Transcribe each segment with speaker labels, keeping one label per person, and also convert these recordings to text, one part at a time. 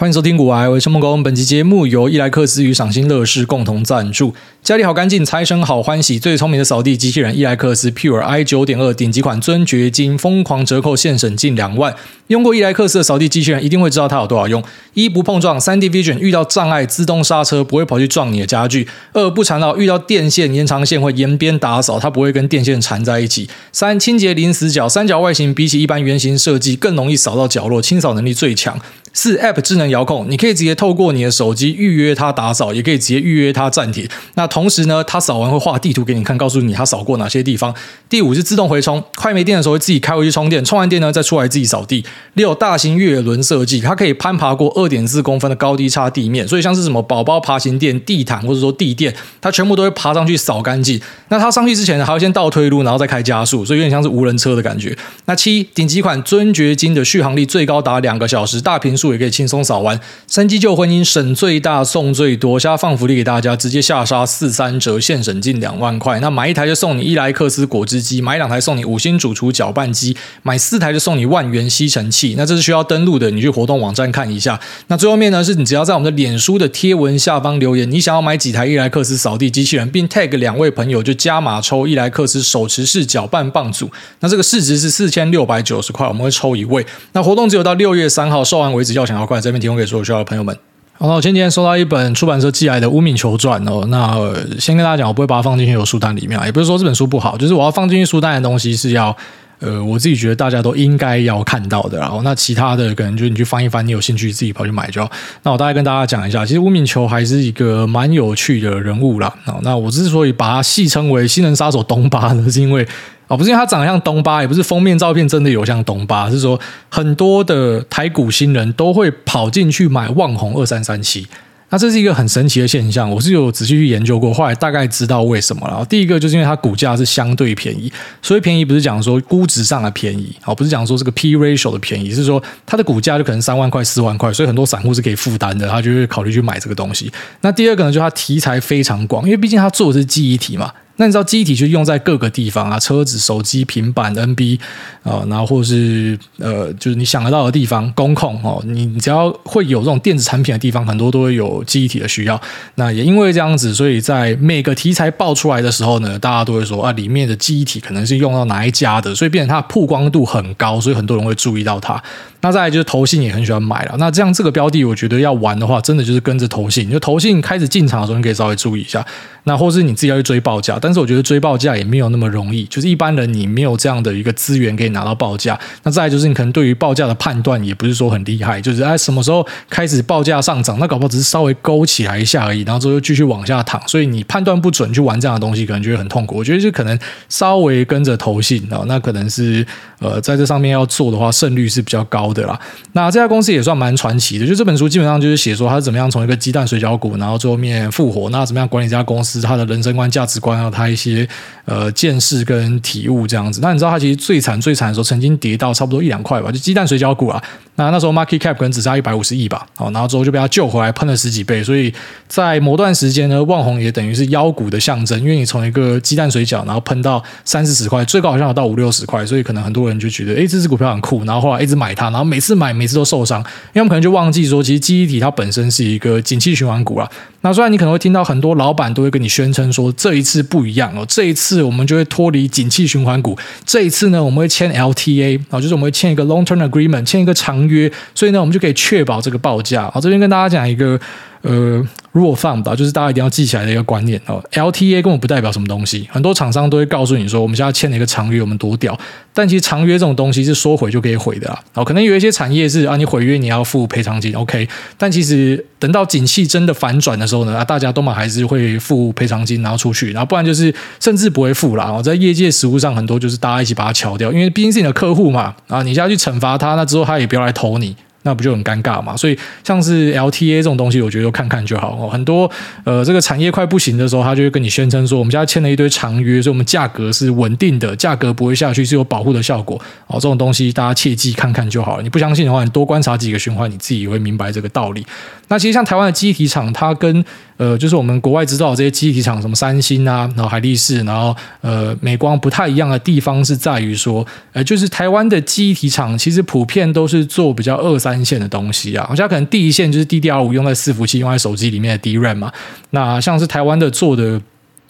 Speaker 1: 欢迎收听股癌，我是孟工。本期节目由伊莱克斯与赏心乐事共同赞助。家里好干净，财神好欢喜。最聪明的扫地机器人伊莱克斯 Pure i 九点二顶级款尊爵金，疯狂折扣，现省近两万。用过伊莱克斯的扫地机器人，一定会知道它有多少用：一不碰撞，三 D Vision 遇到障碍自动刹车，不会跑去撞你的家具；二不缠绕，遇到电线延长线会沿边打扫，它不会跟电线缠在一起；三清洁零死角，三角外形比起一般圆形设计更容易扫到角落，清扫能力最强。四 App 智能遥控，你可以直接透过你的手机预约它打扫，也可以直接预约它暂停。那同时呢，它扫完会画地图给你看，告诉你它扫过哪些地方。第五是自动回充，快没电的时候会自己开回去充电，充完电呢再出来自己扫地。六大型越野轮设计，它可以攀爬过二点四公分的高低差地面，所以像是什么宝宝爬行垫、地毯或者说地垫，它全部都会爬上去扫干净。那它上去之前呢，还要先倒推路，然后再开加速，所以有点像是无人车的感觉。那七顶级款尊爵金的续航力最高达两个小时，大屏数也可以轻松扫。完三机旧婚姻省最大送最多，现在放福利给大家，直接下杀四三折，现省近两万块。那买一台就送你伊莱克斯果汁机，买两台送你五星主厨搅拌机，买四台就送你万元吸尘器。那这是需要登录的，你去活动网站看一下。那最后面呢，是你只要在我们的脸书的贴文下方留言，你想要买几台伊莱克斯扫地机器人，并 tag 两位朋友，就加码抽伊莱克斯手持式搅拌棒组。那这个市值是四千六百九十块，我们会抽一位。那活动只有到六月三号，售完为止，要想要快，这边提供给所有需要的朋友们。好，那我前几天收到一本出版社寄来的《无名球传》哦，那先跟大家讲，我不会把它放进去有书单里面，也不是说这本书不好，就是我要放进去书单的东西是要，呃，我自己觉得大家都应该要看到的。然后那其他的可能就你去翻一翻，你有兴趣自己跑去买就好。那我大概跟大家讲一下，其实无名球还是一个蛮有趣的人物啦。那我之所以把它戏称为“新人杀手东巴”呢，是因为。哦，不是因为他长得像东巴，也不是封面照片真的有像东巴，是说很多的台股新人都会跑进去买旺宏二三三七，那这是一个很神奇的现象，我是有仔细去研究过，后来大概知道为什么了。第一个就是因为它股价是相对便宜，所以便宜不是讲说估值上的便宜，好，不是讲说这个 P ratio 的便宜，是说它的股价就可能三万块、四万块，所以很多散户是可以负担的，他就会考虑去买这个东西。那第二个呢，就它题材非常广，因为毕竟它做的是记忆体嘛。那你知道记忆体就用在各个地方啊，车子、手机、平板、NB 啊，然后或者是呃，就是你想得到的地方，工控哦，你只要会有这种电子产品的地方，很多都会有记忆体的需要。那也因为这样子，所以在每个题材爆出来的时候呢，大家都会说啊，里面的记忆体可能是用到哪一家的，所以变成它的曝光度很高，所以很多人会注意到它。那再来就是投信也很喜欢买了。那这样这个标的，我觉得要玩的话，真的就是跟着投信，就投信开始进场的时候，你可以稍微注意一下。那或是你自己要去追报价，但是我觉得追报价也没有那么容易，就是一般人你没有这样的一个资源可以拿到报价。那再来就是你可能对于报价的判断也不是说很厉害，就是哎什么时候开始报价上涨，那搞不好只是稍微勾起来一下而已，然后之后又继续往下躺，所以你判断不准去玩这样的东西，可能就会很痛苦。我觉得就可能稍微跟着投信啊，那可能是呃在这上面要做的话，胜率是比较高的啦。那这家公司也算蛮传奇的，就这本书基本上就是写说他是怎么样从一个鸡蛋水饺股，然后最后面复活，那怎么样管理这家公司。他的人生观、价值观，还有他一些呃见识跟体悟这样子。那你知道他其实最惨最惨的时候，曾经跌到差不多一两块吧，就鸡蛋水饺股啊。那那时候 market cap 可能只差一百五十亿吧，好，然后之后就被他救回来，喷了十几倍。所以在某段时间呢，旺红也等于是妖股的象征，因为你从一个鸡蛋水饺，然后喷到三四十块，最高好像有到五六十块，所以可能很多人就觉得，哎，这支股票很酷，然后后来一直买它，然后每次买每次都受伤，因为我们可能就忘记说，其实记忆体它本身是一个景气循环股啊。那虽然你可能会听到很多老板都会跟你宣称说，这一次不一样哦，这一次我们就会脱离景气循环股，这一次呢，我们会签 LTA 啊，就是我们会签一个 long term agreement，签一个长约，所以呢，我们就可以确保这个报价。好，这边跟大家讲一个。呃，如果放吧，就是大家一定要记起来的一个观念哦。LTA 根本不代表什么东西，很多厂商都会告诉你说，我们现在签了一个长约，我们多屌。但其实长约这种东西是说毁就可以毁的啊。哦，可能有一些产业是啊，你毁约你要付赔偿金，OK。但其实等到景气真的反转的时候呢，啊，大家都嘛还是会付赔偿金，然后出去，然后不然就是甚至不会付啦。哦，在业界实务上，很多就是大家一起把它敲掉，因为毕竟是你的客户嘛，啊，你现在去惩罚他，那之后他也不要来投你。那不就很尴尬嘛？所以像是 LTA 这种东西，我觉得就看看就好哦。很多呃，这个产业快不行的时候，他就会跟你宣称说，我们家签了一堆长约，所以我们价格是稳定的，价格不会下去，是有保护的效果哦。这种东西大家切记看看就好了。你不相信的话，你多观察几个循环，你自己也会明白这个道理。那其实像台湾的机体厂，它跟呃，就是我们国外知道这些机体厂，什么三星啊，然后海力士，然后呃，美光不太一样的地方是在于说，呃，就是台湾的机体厂其实普遍都是做比较二三。三线的东西啊，好像可能第一线就是 DDR5 用在伺服器、用在手机里面的 DRAM 嘛。那像是台湾的做的。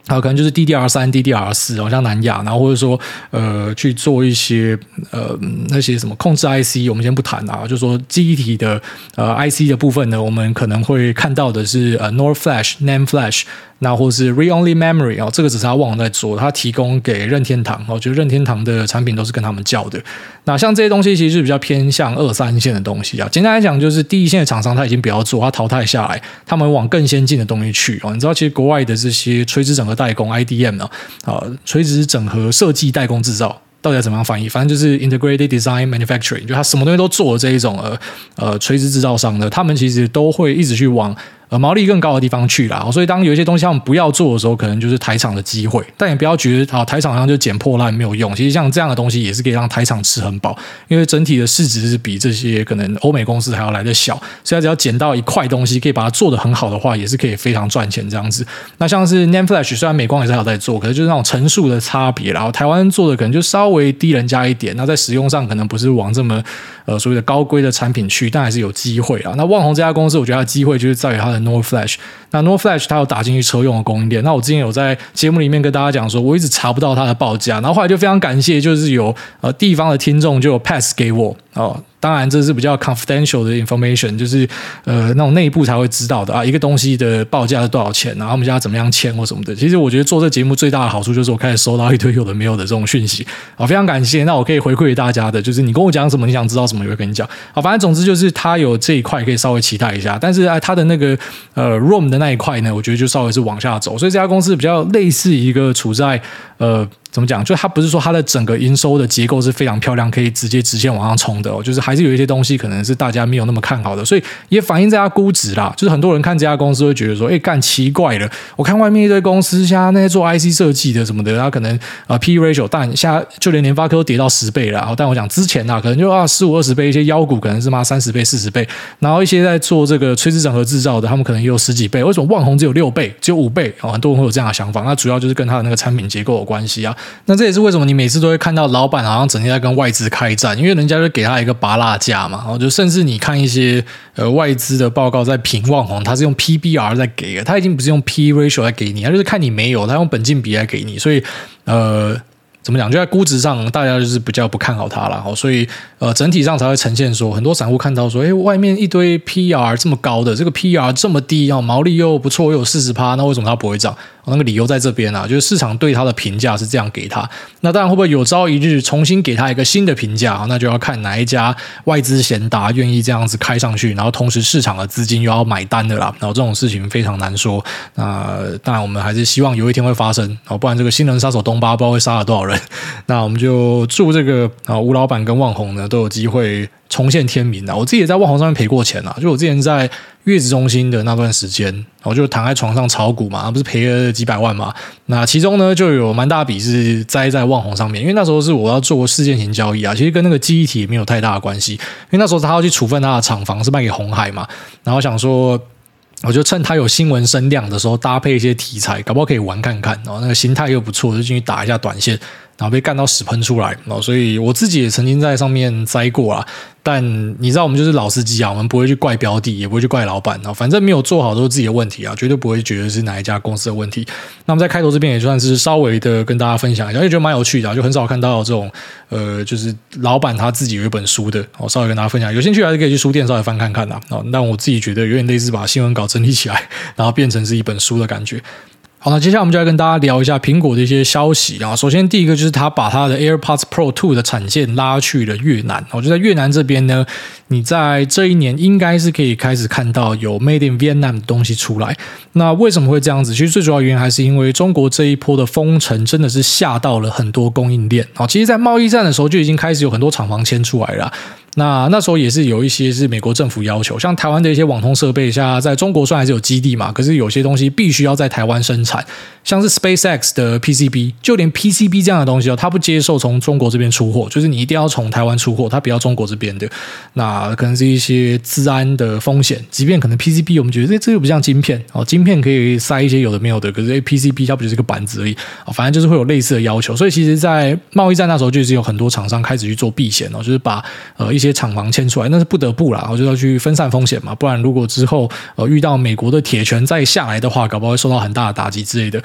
Speaker 1: 啊，可能就是 DDR 三、DDR 四，好像南亚，然后或者说呃去做一些呃那些什么控制 IC，我们先不谈啊，就说记忆体的呃 IC 的部分呢，我们可能会看到的是呃 NOR Flash、NAND Flash。那或是 Re-only Memory 哦，这个只是他旺宏在做，他提供给任天堂哦，就任天堂的产品都是跟他们叫的。那像这些东西其实是比较偏向二三线的东西啊。简单来讲，就是第一线的厂商他已经不要做，他淘汰下来，他们往更先进的东西去哦。你知道，其实国外的这些垂直整合代工 IDM 呢，啊，垂直整合设计代工制造，到底要怎么样翻译？反正就是 Integrated Design Manufacturing，就他什么东西都做的这一种呃呃垂直制造商呢，他们其实都会一直去往。呃，毛利更高的地方去了，所以当有一些东西他们不要做的时候，可能就是台厂的机会。但也不要觉得啊，台厂好像就捡破烂没有用。其实像这样的东西也是可以让台厂吃很饱，因为整体的市值是比这些可能欧美公司还要来得小。所以只要捡到一块东西，可以把它做得很好的话，也是可以非常赚钱这样子。那像是 Nanflash，虽然美光也是有在做，可是就是那种层数的差别，然后台湾做的可能就稍微低人家一点。那在使用上可能不是往这么呃所谓的高规的产品去，但还是有机会啊。那旺宏这家公司，我觉得它机会就是在于它的 no flash. 那 NOR Flash 它有打进去车用的供应链。那我之前有在节目里面跟大家讲说，我一直查不到它的报价，然后后来就非常感谢，就是有呃地方的听众就有 pass 给我哦。当然，这是比较 confidential 的 information，就是呃那种内部才会知道的啊。一个东西的报价是多少钱，然后我们家怎么样签或什么的。其实我觉得做这节目最大的好处就是我开始收到一堆有的没有的这种讯息啊，非常感谢。那我可以回馈给大家的，就是你跟我讲什么，你想知道什么，我会跟你讲。好，反正总之就是它有这一块可以稍微期待一下，但是啊，它的那个呃 ROM 的那一块呢，我觉得就稍微是往下走。所以这家公司比较类似一个处在呃。怎么讲？就它不是说它的整个营收的结构是非常漂亮，可以直接直线往上冲的哦。就是还是有一些东西可能是大家没有那么看好的，所以也反映在它估值啦。就是很多人看这家公司会觉得说，哎，干奇怪了。我看外面一堆公司，像那些做 IC 设计的什么的，它可能啊 P/E ratio，但现在就连联发科都跌到十倍了。但我讲之前啊，可能就啊十五二十倍，一些妖股可能是嘛三十倍四十倍，然后一些在做这个垂直整合制造的，他们可能也有十几倍。为什么旺宏只有六倍，只有五倍？哦，很多人会有这样的想法。那主要就是跟它的那个产品结构有关系啊。那这也是为什么。你每次都会看到老板好像整天在跟外资开战，因为人家就给他一个拔辣价嘛，然后就甚至你看一些呃外资的报告在评旺红，他是用 PBR 在给的，他已经不是用 P ratio 在给你，他就是看你没有，他用本金比来给你，所以呃。怎么讲？就在估值上，大家就是比较不看好它了，所以呃，整体上才会呈现说，很多散户看到说，哎，外面一堆 PR 这么高的，这个 PR 这么低，然后毛利又不错，又有四十趴，那为什么它不会涨？那个理由在这边啊，就是市场对它的评价是这样给它。那当然会不会有朝一日重新给它一个新的评价？那就要看哪一家外资贤达愿意这样子开上去，然后同时市场的资金又要买单的啦。然后这种事情非常难说。那当然我们还是希望有一天会发生，哦，不然这个新人杀手东巴不知道会杀了多少人。那我们就祝这个啊吴老板跟旺宏呢都有机会重现天名啊！我自己也在旺宏上面赔过钱啊，就我之前在月子中心的那段时间，我就躺在床上炒股嘛，不是赔了几百万嘛？那其中呢就有蛮大笔是栽在旺宏上面，因为那时候是我要做事件型交易啊，其实跟那个记忆体也没有太大的关系，因为那时候他要去处分他的厂房是卖给红海嘛，然后想说。我就趁他有新闻声量的时候，搭配一些题材，搞不好可以玩看看。然后那个心态又不错，就进去打一下短线。然后被干到屎喷出来，所以我自己也曾经在上面栽过啊。但你知道，我们就是老司机啊，我们不会去怪标的，也不会去怪老板啊。反正没有做好都是自己的问题啊，绝对不会觉得是哪一家公司的问题。那么在开头这边也算是稍微的跟大家分享一下，也觉得蛮有趣的，就很少看到这种呃，就是老板他自己有一本书的，我稍微跟大家分享。有兴趣还是可以去书店稍微翻看看的啊。但我自己觉得有点类似把新闻稿整理起来，然后变成是一本书的感觉。好，那接下来我们就来跟大家聊一下苹果的一些消息啊。首先，第一个就是他把他的 AirPods Pro 2的产线拉去了越南。我觉得在越南这边呢，你在这一年应该是可以开始看到有 Made in Vietnam 的东西出来。那为什么会这样子？其实最主要原因还是因为中国这一波的封城真的是吓到了很多供应链啊。其实，在贸易战的时候就已经开始有很多厂房迁出来了。那那时候也是有一些是美国政府要求，像台湾的一些网通设备，像在中国算还是有基地嘛，可是有些东西必须要在台湾生产，像是 SpaceX 的 PCB，就连 PCB 这样的东西哦，它不接受从中国这边出货，就是你一定要从台湾出货，它不要中国这边的。那可能是一些治安的风险，即便可能 PCB 我们觉得这这又不像晶片哦，晶片可以塞一些有的没有的，可是 PCB 它不就是个板子而已啊，反正就是会有类似的要求。所以其实，在贸易战那时候就是有很多厂商开始去做避险哦，就是把呃一些。厂房迁出来，那是不得不啦，我就要去分散风险嘛，不然如果之后呃遇到美国的铁拳再下来的话，搞不好会受到很大的打击之类的。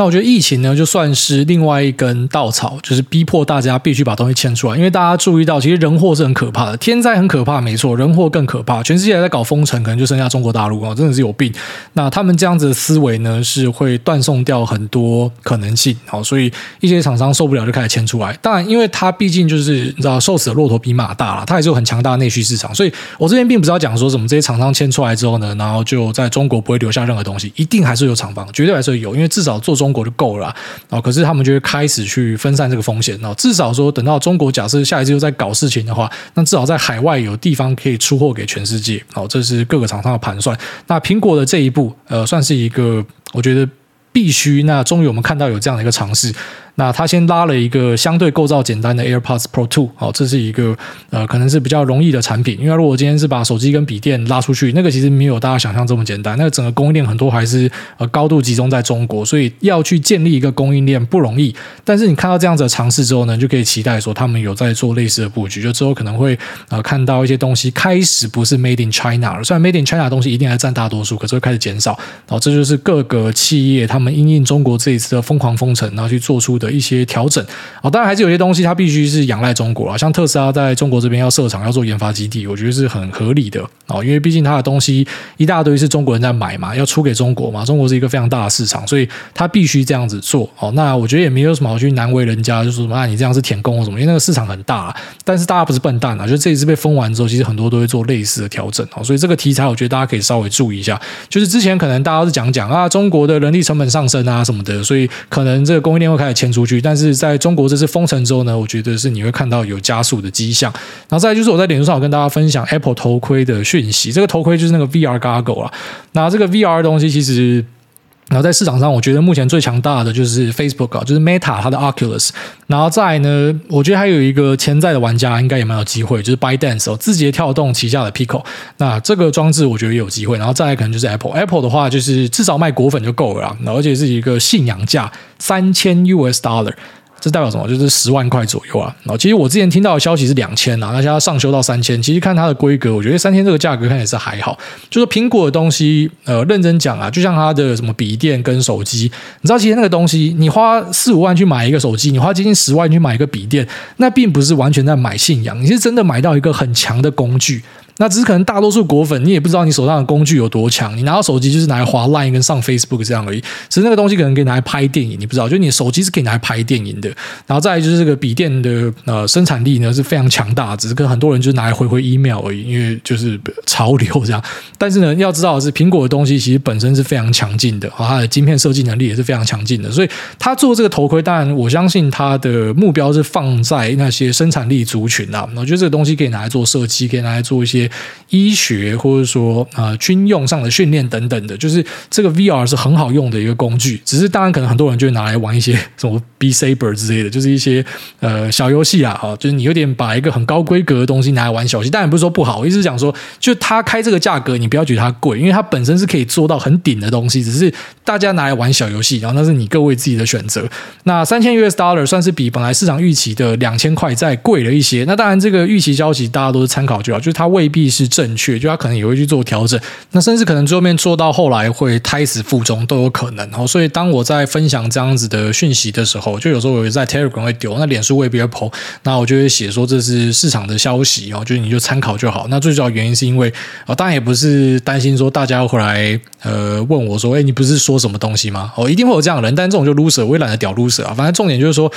Speaker 1: 那我觉得疫情呢，就算是另外一根稻草，就是逼迫大家必须把东西迁出来。因为大家注意到，其实人祸是很可怕的，天灾很可怕，没错，人祸更可怕。全世界在搞封城，可能就剩下中国大陆啊，真的是有病。那他们这样子的思维呢，是会断送掉很多可能性。好，所以一些厂商受不了就开始迁出来。当然，因为他毕竟就是你知道，瘦死的骆驼比马大了，他也是有很强大的内需市场。所以我这边并不是要讲说什么这些厂商迁出来之后呢，然后就在中国不会留下任何东西，一定还是有厂房，绝对还是有，因为至少做中中国就够了。哦，可是他们就会开始去分散这个风险。哦，至少说等到中国假设下一次又在搞事情的话，那至少在海外有地方可以出货给全世界。哦，这是各个厂商的盘算。那苹果的这一步，呃，算是一个我觉得必须。那终于我们看到有这样的一个尝试。那他先拉了一个相对构造简单的 AirPods Pro 2，好，这是一个呃，可能是比较容易的产品。因为如果今天是把手机跟笔电拉出去，那个其实没有大家想象这么简单。那个整个供应链很多还是呃高度集中在中国，所以要去建立一个供应链不容易。但是你看到这样子的尝试之后呢，就可以期待说他们有在做类似的布局，就之后可能会呃看到一些东西开始不是 Made in China 了。虽然 Made in China 的东西一定还占大多数，可是会开始减少。然后这就是各个企业他们因应中国这一次的疯狂封城，然后去做出的一些调整。哦，当然还是有些东西它必须是仰赖中国啊，像特斯拉在中国这边要设厂要做研发基地，我觉得是很合理的哦，因为毕竟它的东西一大堆是中国人在买嘛，要出给中国嘛，中国是一个非常大的市场，所以它必须这样子做哦。那我觉得也没有什么好去难为人家，就说什么啊，你这样是舔共或什么，因为那个市场很大，但是大家不是笨蛋啊，就这一次被封完之后，其实很多都会做类似的调整哦，所以这个题材我觉得大家可以稍微注意一下，就是之前可能大家是讲讲啊，中国的人力成本上升啊什么的，所以可能这个供应链会开始出去，但是在中国这次封城之后呢，我觉得是你会看到有加速的迹象。然后再就是我在脸书上有跟大家分享 Apple 头盔的讯息，这个头盔就是那个 VR Goggle 啊。那这个 VR 东西其实，然后在市场上，我觉得目前最强大的就是 Facebook 啊，就是 Meta 它的 Oculus。然后再来呢，我觉得还有一个潜在的玩家应该也蛮有机会，就是 Bydance 哦，字节跳动旗下的 Pico。那这个装置我觉得也有机会。然后再来可能就是 Apple。Apple 的话就是至少卖果粉就够了啦，而且是一个信仰价三千 US Dollar。这代表什么？就是十万块左右啊！然后其实我之前听到的消息是两千啊，那现在上修到三千。其实看它的规格，我觉得三千这个价格看也是还好。就是苹果的东西，呃，认真讲啊，就像它的什么笔电跟手机，你知道，其实那个东西，你花四五万去买一个手机，你花接近十万去买一个笔电，那并不是完全在买信仰，你是真的买到一个很强的工具。那只是可能大多数果粉，你也不知道你手上的工具有多强。你拿到手机就是拿来滑 Line 跟上 Facebook 这样而已。其实那个东西可能可以拿来拍电影，你不知道，就你手机是可以拿来拍电影的。然后再来就是这个笔电的呃生产力呢是非常强大，只是跟很多人就是拿来回回 email 而已，因为就是潮流这样。但是呢，要知道的是苹果的东西其实本身是非常强劲的，它的晶片设计能力也是非常强劲的。所以它做这个头盔，当然我相信它的目标是放在那些生产力族群啊。我觉得这个东西可以拿来做设计，可以拿来做一些医学。或者说、呃，军用上的训练等等的，就是这个 VR 是很好用的一个工具。只是当然，可能很多人就会拿来玩一些什么 B-Saber 之类的，就是一些呃小游戏啊，哈，就是你有点把一个很高规格的东西拿来玩小游戏。当然不是说不好，我一直讲说，就它开这个价格，你不要觉得它贵，因为它本身是可以做到很顶的东西。只是大家拿来玩小游戏，然后那是你各位自己的选择。那三千 US Dollar 算是比本来市场预期的两千块再贵了一些。那当然，这个预期消息大家都是参考就好，就是它未必是正确。就他可能也会去做调整，那甚至可能最后面做到后来会胎死腹中都有可能。所以当我在分享这样子的讯息的时候，就有时候我在 Telegram 会丢，那脸书未必会 po，那我就会写说这是市场的消息哦，就是你就参考就好。那最主要原因是因为啊，当然也不是担心说大家会来呃问我说，哎，你不是说什么东西吗？哦，一定会有这样的人，但这种就 loser，我也懒得屌 loser 啊。反正重点就是说。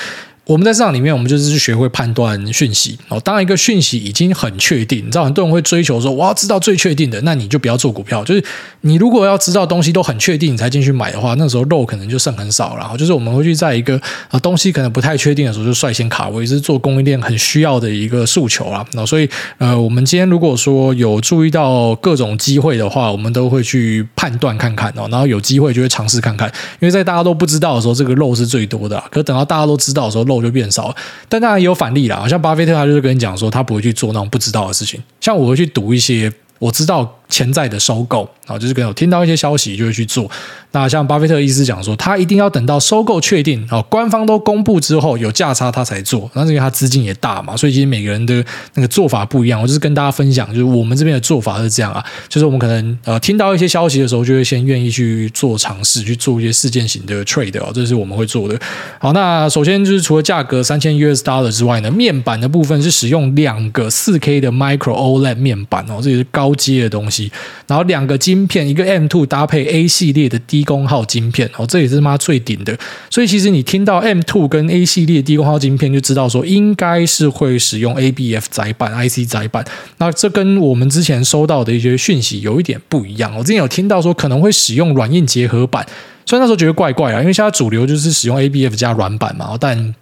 Speaker 1: 我们在市场里面，我们就是去学会判断讯息哦。当一个讯息已经很确定，你知道很多人会追求说，我要知道最确定的，那你就不要做股票。就是你如果要知道东西都很确定，你才进去买的话，那时候肉可能就剩很少了。然后就是我们会去在一个啊东西可能不太确定的时候，就率先卡位，是做供应链很需要的一个诉求啊。那所以呃，我们今天如果说有注意到各种机会的话，我们都会去判断看看哦。然后有机会就会尝试看看，因为在大家都不知道的时候，这个肉是最多的。可等到大家都知道的时候，肉就变少了，但当然也有反例啦。好像巴菲特他就是跟你讲说，他不会去做那种不知道的事情。像我会去读一些我知道潜在的收购啊，就是可能有听到一些消息就会去做。那像巴菲特的意思讲说，他一定要等到收购确定哦，官方都公布之后有价差他才做。那是因为他资金也大嘛，所以其实每个人的那个做法不一样。我就是跟大家分享，就是我们这边的做法是这样啊，就是我们可能呃听到一些消息的时候，就会先愿意去做尝试，去做一些事件型的 trade 哦，这是我们会做的。好，那首先就是除了价格三千 US dollar 之外呢，面板的部分是使用两个四 K 的 Micro OLED 面板哦，这也是高阶的东西。然后两个晶片，一个 M2 搭配 A 系列的低功耗晶片哦，这也是妈最顶的。所以其实你听到 M2 跟 A 系列低功耗晶片，就知道说应该是会使用 ABF 载板、IC 载板。那这跟我们之前收到的一些讯息有一点不一样。我之前有听到说可能会使用软硬结合板，所以那时候觉得怪怪啊，因为现在主流就是使用 ABF 加软板嘛，但。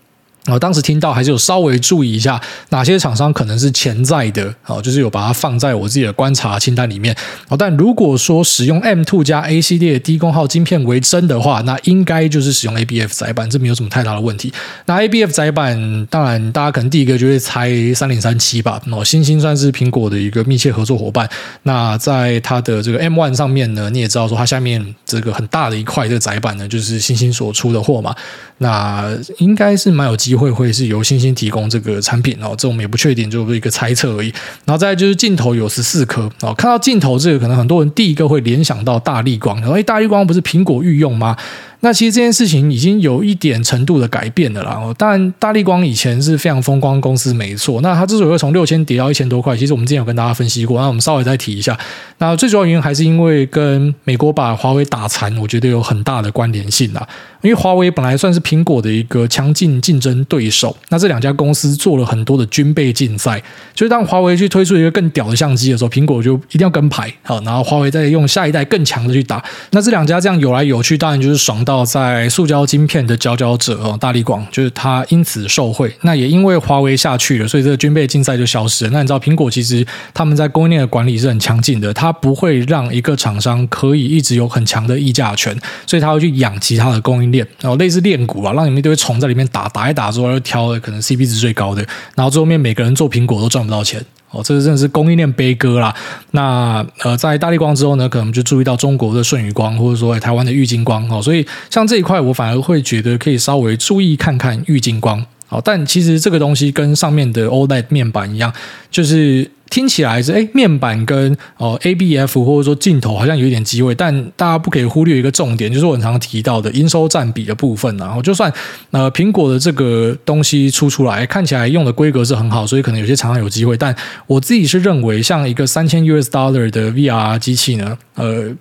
Speaker 1: 我当时听到还是有稍微注意一下哪些厂商可能是潜在的，哦，就是有把它放在我自己的观察清单里面。哦，但如果说使用 M2 加 A 系列低功耗晶片为真的话，那应该就是使用 ABF 载板，这没有什么太大的问题。那 ABF 载板，当然大家可能第一个就会猜三零三七吧。哦，星星算是苹果的一个密切合作伙伴。那在它的这个 M1 上面呢，你也知道说它下面这个很大的一块这个载板呢，就是星星所出的货嘛。那应该是蛮有机会会是由星星提供这个产品哦，这我们也不确定，就是一个猜测而已。然后再就是镜头有十四颗哦，看到镜头这个，可能很多人第一个会联想到大力光，然后大力光不是苹果御用吗？那其实这件事情已经有一点程度的改变了啦。当然，大立光以前是非常风光公司，没错。那它之所以会从六千跌到一千多块，其实我们之前有跟大家分析过。那我们稍微再提一下。那最主要原因还是因为跟美国把华为打残，我觉得有很大的关联性啦。因为华为本来算是苹果的一个强劲竞争对手，那这两家公司做了很多的军备竞赛，就是当华为去推出一个更屌的相机的时候，苹果就一定要跟牌。好，然后华为再用下一代更强的去打。那这两家这样有来有去，当然就是爽到。在塑胶晶片的佼佼者哦，大力广就是他因此受惠。那也因为华为下去了，所以这个军备竞赛就消失了。那你知道苹果其实他们在供应链的管理是很强劲的，他不会让一个厂商可以一直有很强的议价权，所以他会去养其他的供应链，然后类似链股啊，让你们一堆虫在里面打打一打之后，就挑可能 CP 值最高的，然后最后面每个人做苹果都赚不到钱。哦，这个真的是供应链悲歌啦。那呃，在大力光之后呢，可能就注意到中国的顺宇光，或者说台湾的玉金光。哦，所以像这一块，我反而会觉得可以稍微注意看看玉金光。哦，但其实这个东西跟上面的 OLED 面板一样，就是。听起来是诶，面板跟哦 ABF 或者说镜头好像有一点机会，但大家不可以忽略一个重点，就是我很常提到的营收占比的部分。然后就算呃苹果的这个东西出出来，看起来用的规格是很好，所以可能有些厂商有机会。但我自己是认为，像一个三千 US dollar 的 VR 机器呢，呃。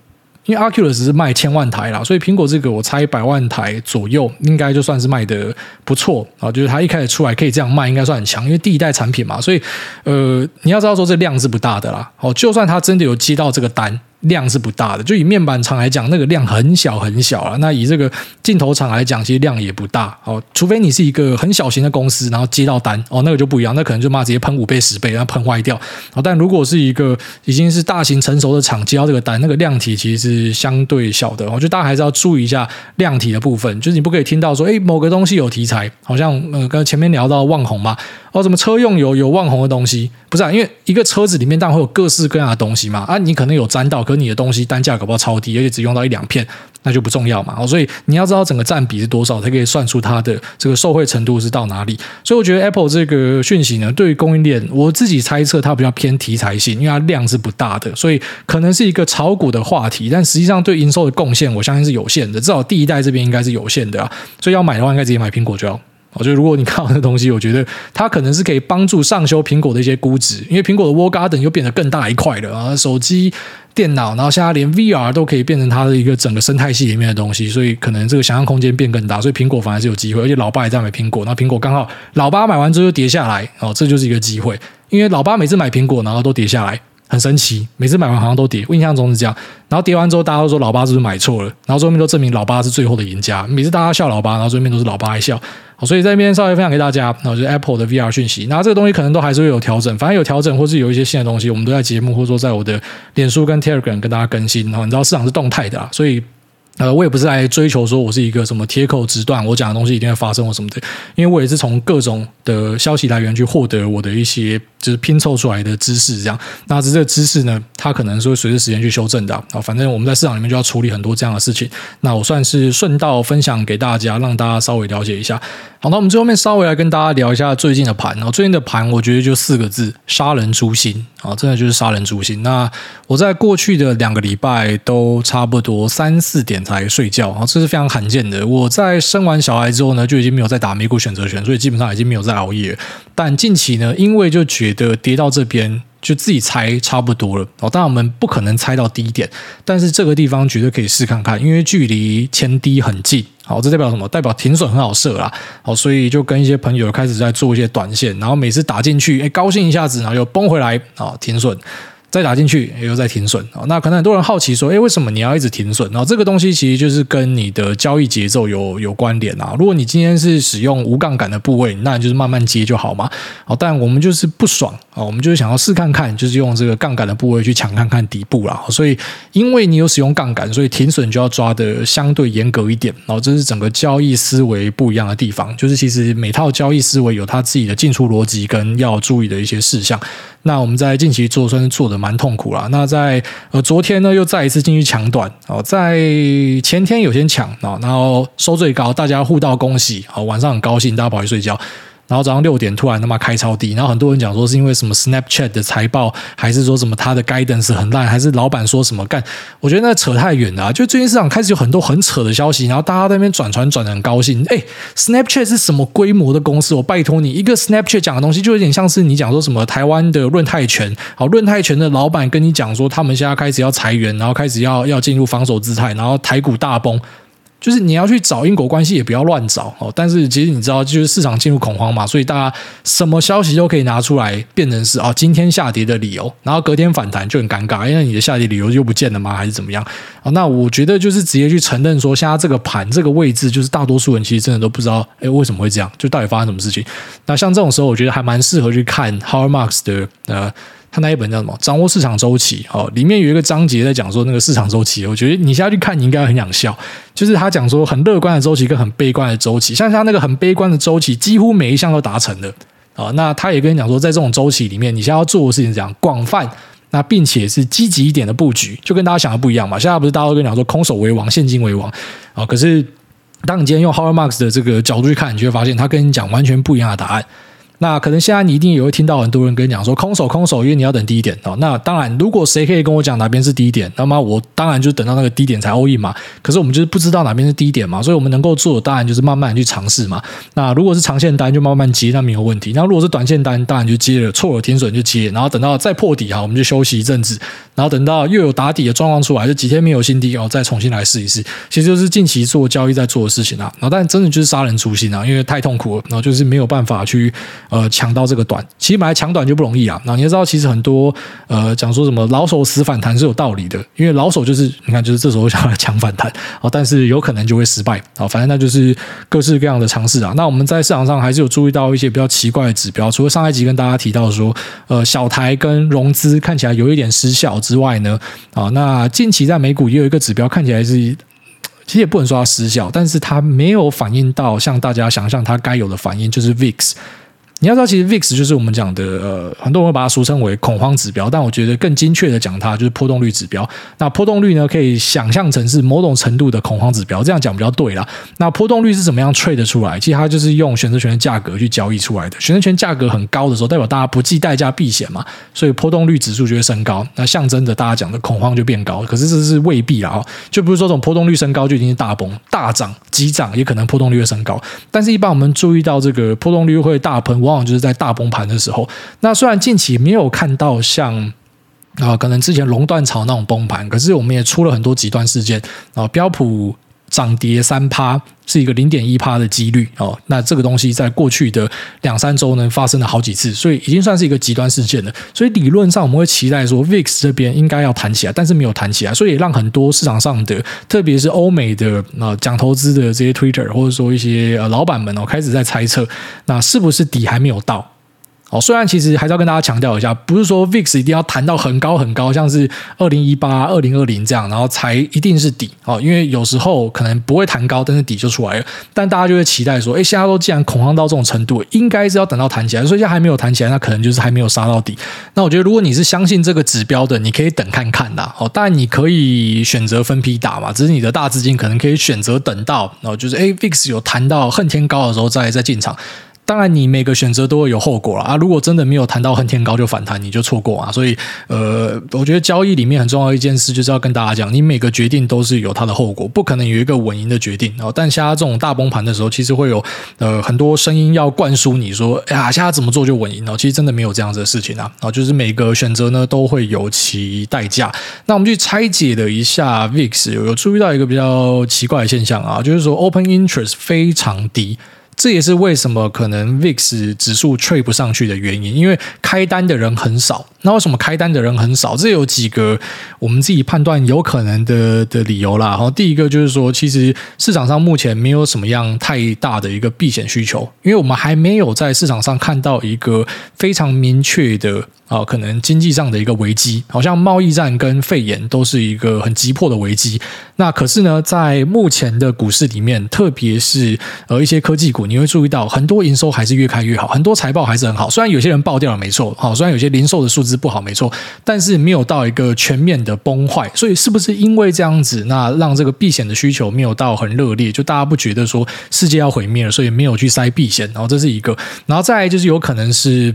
Speaker 1: 因为 Oculus 是卖千万台啦，所以苹果这个我猜百万台左右应该就算是卖的不错啊，就是它一开始出来可以这样卖，应该算很强，因为第一代产品嘛，所以呃你要知道说这量是不大的啦，哦，就算它真的有接到这个单。量是不大的，就以面板厂来讲，那个量很小很小啊。那以这个镜头厂来讲，其实量也不大哦。除非你是一个很小型的公司，然后接到单哦，那个就不一样，那可能就妈直接喷五倍十倍，然后喷坏掉。但如果是一个已经是大型成熟的厂接到这个单，那个量体其实是相对小的。我觉得大家还是要注意一下量体的部分，就是你不可以听到说，哎，某个东西有题材，好像呃，跟前面聊到旺红嘛。哦，什么车用有有旺宏的东西？不是啊，因为一个车子里面当然会有各式各样的东西嘛。啊，你可能有沾到，可你的东西单价搞不好超低，而且只用到一两片，那就不重要嘛。哦，所以你要知道整个占比是多少，才可以算出它的这个受惠程度是到哪里。所以我觉得 Apple 这个讯息呢，对于供应链，我自己猜测它比较偏题材性，因为它量是不大的，所以可能是一个炒股的话题，但实际上对营收的贡献，我相信是有限的。至少第一代这边应该是有限的啊。所以要买的话，应该直接买苹果就好。我觉得如果你看到这东西，我觉得它可能是可以帮助上修苹果的一些估值，因为苹果的 woocad 又变得更大一块了啊，手机、电脑，然后现在连 VR 都可以变成它的一个整个生态系里面的东西，所以可能这个想象空间变更大，所以苹果反而是有机会，而且老爸也在买苹果，那苹果刚好老爸买完之后就跌下来，哦，这就是一个机会，因为老爸每次买苹果然后都跌下来。很神奇，每次买完好像都跌，我印象中是这样。然后跌完之后，大家都说老八是不是买错了？然后最后面都证明老八是最后的赢家。每次大家笑老八，然后最后面都是老爸爱笑。所以在这边稍微分享给大家，然后就是 Apple 的 VR 讯息。那这个东西可能都还是会有调整，反正有调整或是有一些新的东西，我们都在节目或者说在我的脸书跟 Telegram 跟大家更新。然后你知道市场是动态的啊，所以。呃，我也不是来追求说我是一个什么铁口直断，我讲的东西一定会发生或什么的，因为我也是从各种的消息来源去获得我的一些就是拼凑出来的知识，这样。那这个知识呢，它可能是会随着时间去修正的啊。反正我们在市场里面就要处理很多这样的事情。那我算是顺道分享给大家，让大家稍微了解一下。好，那我们最后面稍微来跟大家聊一下最近的盘。然后最近的盘，我觉得就四个字：杀人诛心啊，真的就是杀人诛心。那我在过去的两个礼拜都差不多三四点来睡觉啊，这是非常罕见的。我在生完小孩之后呢，就已经没有再打美股选择权，所以基本上已经没有再熬夜。但近期呢，因为就觉得跌到这边，就自己猜差不多了哦。当然我们不可能猜到低点，但是这个地方绝对可以试看看，因为距离前低很近。好，这代表什么？代表停损很好设啦。好，所以就跟一些朋友开始在做一些短线，然后每次打进去，哎，高兴一下子，然后又崩回来，啊，停损。再打进去，又在停损啊。那可能很多人好奇说，诶，为什么你要一直停损？然后这个东西其实就是跟你的交易节奏有有关联啊。如果你今天是使用无杠杆的部位，那你就是慢慢接就好嘛。好，但我们就是不爽啊，我们就是想要试看看，就是用这个杠杆的部位去抢看看底部啦。所以，因为你有使用杠杆，所以停损就要抓得相对严格一点。然后，这是整个交易思维不一样的地方。就是其实每套交易思维有它自己的进出逻辑跟要注意的一些事项。那我们在近期做算是做的蛮痛苦了。那在呃昨天呢，又再一次进去抢短哦，在前天有先抢啊，然后收最高，大家互道恭喜，啊，晚上很高兴，大家跑去睡觉。然后早上六点突然他妈开超低，然后很多人讲说是因为什么 Snapchat 的财报，还是说什么他的 guidance 很烂，还是老板说什么干？我觉得那扯太远了。就最近市场开始有很多很扯的消息，然后大家在那边转传转的很高兴。哎，Snapchat 是什么规模的公司？我拜托你，一个 Snapchat 讲的东西就有点像是你讲说什么台湾的润泰拳，好，润泰拳的老板跟你讲说他们现在开始要裁员，然后开始要要进入防守姿态，然后台股大崩。就是你要去找因果关系，也不要乱找哦。但是其实你知道，就是市场进入恐慌嘛，所以大家什么消息都可以拿出来变成是啊，今天下跌的理由，然后隔天反弹就很尴尬，因为你的下跌理由就不见了吗？还是怎么样？啊，那我觉得就是直接去承认说，现在这个盘这个位置，就是大多数人其实真的都不知道，哎，为什么会这样？就到底发生什么事情？那像这种时候，我觉得还蛮适合去看 Howard Marks 的呃。他那一本叫什么？掌握市场周期哦，里面有一个章节在讲说那个市场周期。我觉得你现在去看，你应该很想笑。就是他讲说很乐观的周期跟很悲观的周期，像他那个很悲观的周期，几乎每一项都达成了啊。那他也跟你讲说，在这种周期里面，你现在要做的事情是这样广泛，那并且是积极一点的布局，就跟大家想的不一样嘛。现在不是大家都跟你讲说空手为王，现金为王啊？可是当你今天用 Howard Marks 的这个角度去看，你就会发现他跟你讲完全不一样的答案。那可能现在你一定也会听到很多人跟你讲说空手空手，因为你要等低点哦。那当然，如果谁可以跟我讲哪边是低点，那么我当然就等到那个低点才 all in 嘛。可是我们就是不知道哪边是低点嘛，所以我们能够做的当然就是慢慢去尝试嘛。那如果是长线单就慢慢接，那没有问题。那如果是短线单，当然就接了，错了停损就接，然后等到再破底哈，我们就休息一阵子，然后等到又有打底的状况出来，就几天没有新低哦，再重新来试一试。其实就是近期做交易在做的事情啊。然后但真的就是杀人诛心啊，因为太痛苦了，然后就是没有办法去呃抢到这个。短，其实本来抢短就不容易啊。那你也知道，其实很多呃讲说什么老手死反弹是有道理的，因为老手就是你看，就是这时候想要抢反弹啊，但是有可能就会失败啊。反正那就是各式各样的尝试啊。那我们在市场上还是有注意到一些比较奇怪的指标，除了上一集跟大家提到说，呃，小台跟融资看起来有一点失效之外呢，啊，那近期在美股也有一个指标看起来是，其实也不能说它失效，但是它没有反映到像大家想象它该有的反应，就是 VIX。你要知道，其实 VIX 就是我们讲的，呃，很多人会把它俗称为恐慌指标，但我觉得更精确的讲，它就是波动率指标。那波动率呢，可以想象成是某种程度的恐慌指标，这样讲比较对啦。那波动率是怎么样 trade 出来？其实它就是用选择权的价格去交易出来的。选择权价格很高的时候，代表大家不计代价避险嘛，所以波动率指数就会升高。那象征着大家讲的恐慌就变高。可是这是未必啊，就不是说这种波动率升高就一定是大崩、大涨、急涨，也可能波动率会升高。但是，一般我们注意到这个波动率会大喷。往往就是在大崩盘的时候，那虽然近期没有看到像啊、可能之前熔断潮那种崩盘，可是我们也出了很多极端事件啊、标普。涨跌三趴是一个零点一趴的几率哦，那这个东西在过去的两三周呢发生了好几次，所以已经算是一个极端事件了。所以理论上我们会期待说 VIX 这边应该要弹起来，但是没有弹起来，所以也让很多市场上的，特别是欧美的啊讲投资的这些 Twitter 或者说一些呃老板们哦开始在猜测，那是不是底还没有到？哦，虽然其实还是要跟大家强调一下，不是说 VIX 一定要弹到很高很高，像是二零一八、二零二零这样，然后才一定是底哦。因为有时候可能不会弹高，但是底就出来了。但大家就会期待说，哎，现在都既然恐慌到这种程度，应该是要等到弹起来，所以现在还没有弹起来，那可能就是还没有杀到底。那我觉得，如果你是相信这个指标的，你可以等看看啦。哦，当然你可以选择分批打嘛，只是你的大资金可能可以选择等到，然后就是哎，VIX 有弹到恨天高的时候再再进场。当然，你每个选择都会有后果了啊！如果真的没有谈到恨天高就反弹，你就错过啊！所以，呃，我觉得交易里面很重要一件事，就是要跟大家讲，你每个决定都是有它的后果，不可能有一个稳赢的决定然哦。但现在这种大崩盘的时候，其实会有呃很多声音要灌输你说，哎呀，现在怎么做就稳赢哦？其实真的没有这样子的事情啊！啊，就是每个选择呢都会有其代价。那我们去拆解了一下 VIX，有注意到一个比较奇怪的现象啊，就是说 Open Interest 非常低。这也是为什么可能 VIX 指数吹不上去的原因，因为开单的人很少。那为什么开单的人很少？这有几个我们自己判断有可能的的理由啦。然后第一个就是说，其实市场上目前没有什么样太大的一个避险需求，因为我们还没有在市场上看到一个非常明确的。啊，可能经济上的一个危机，好像贸易战跟肺炎都是一个很急迫的危机。那可是呢，在目前的股市里面，特别是呃一些科技股，你会注意到很多营收还是越开越好，很多财报还是很好。虽然有些人爆掉了，没错，好，虽然有些零售的数字不好，没错，但是没有到一个全面的崩坏。所以是不是因为这样子，那让这个避险的需求没有到很热烈，就大家不觉得说世界要毁灭了，所以没有去塞避险？然后这是一个，然后再就是有可能是。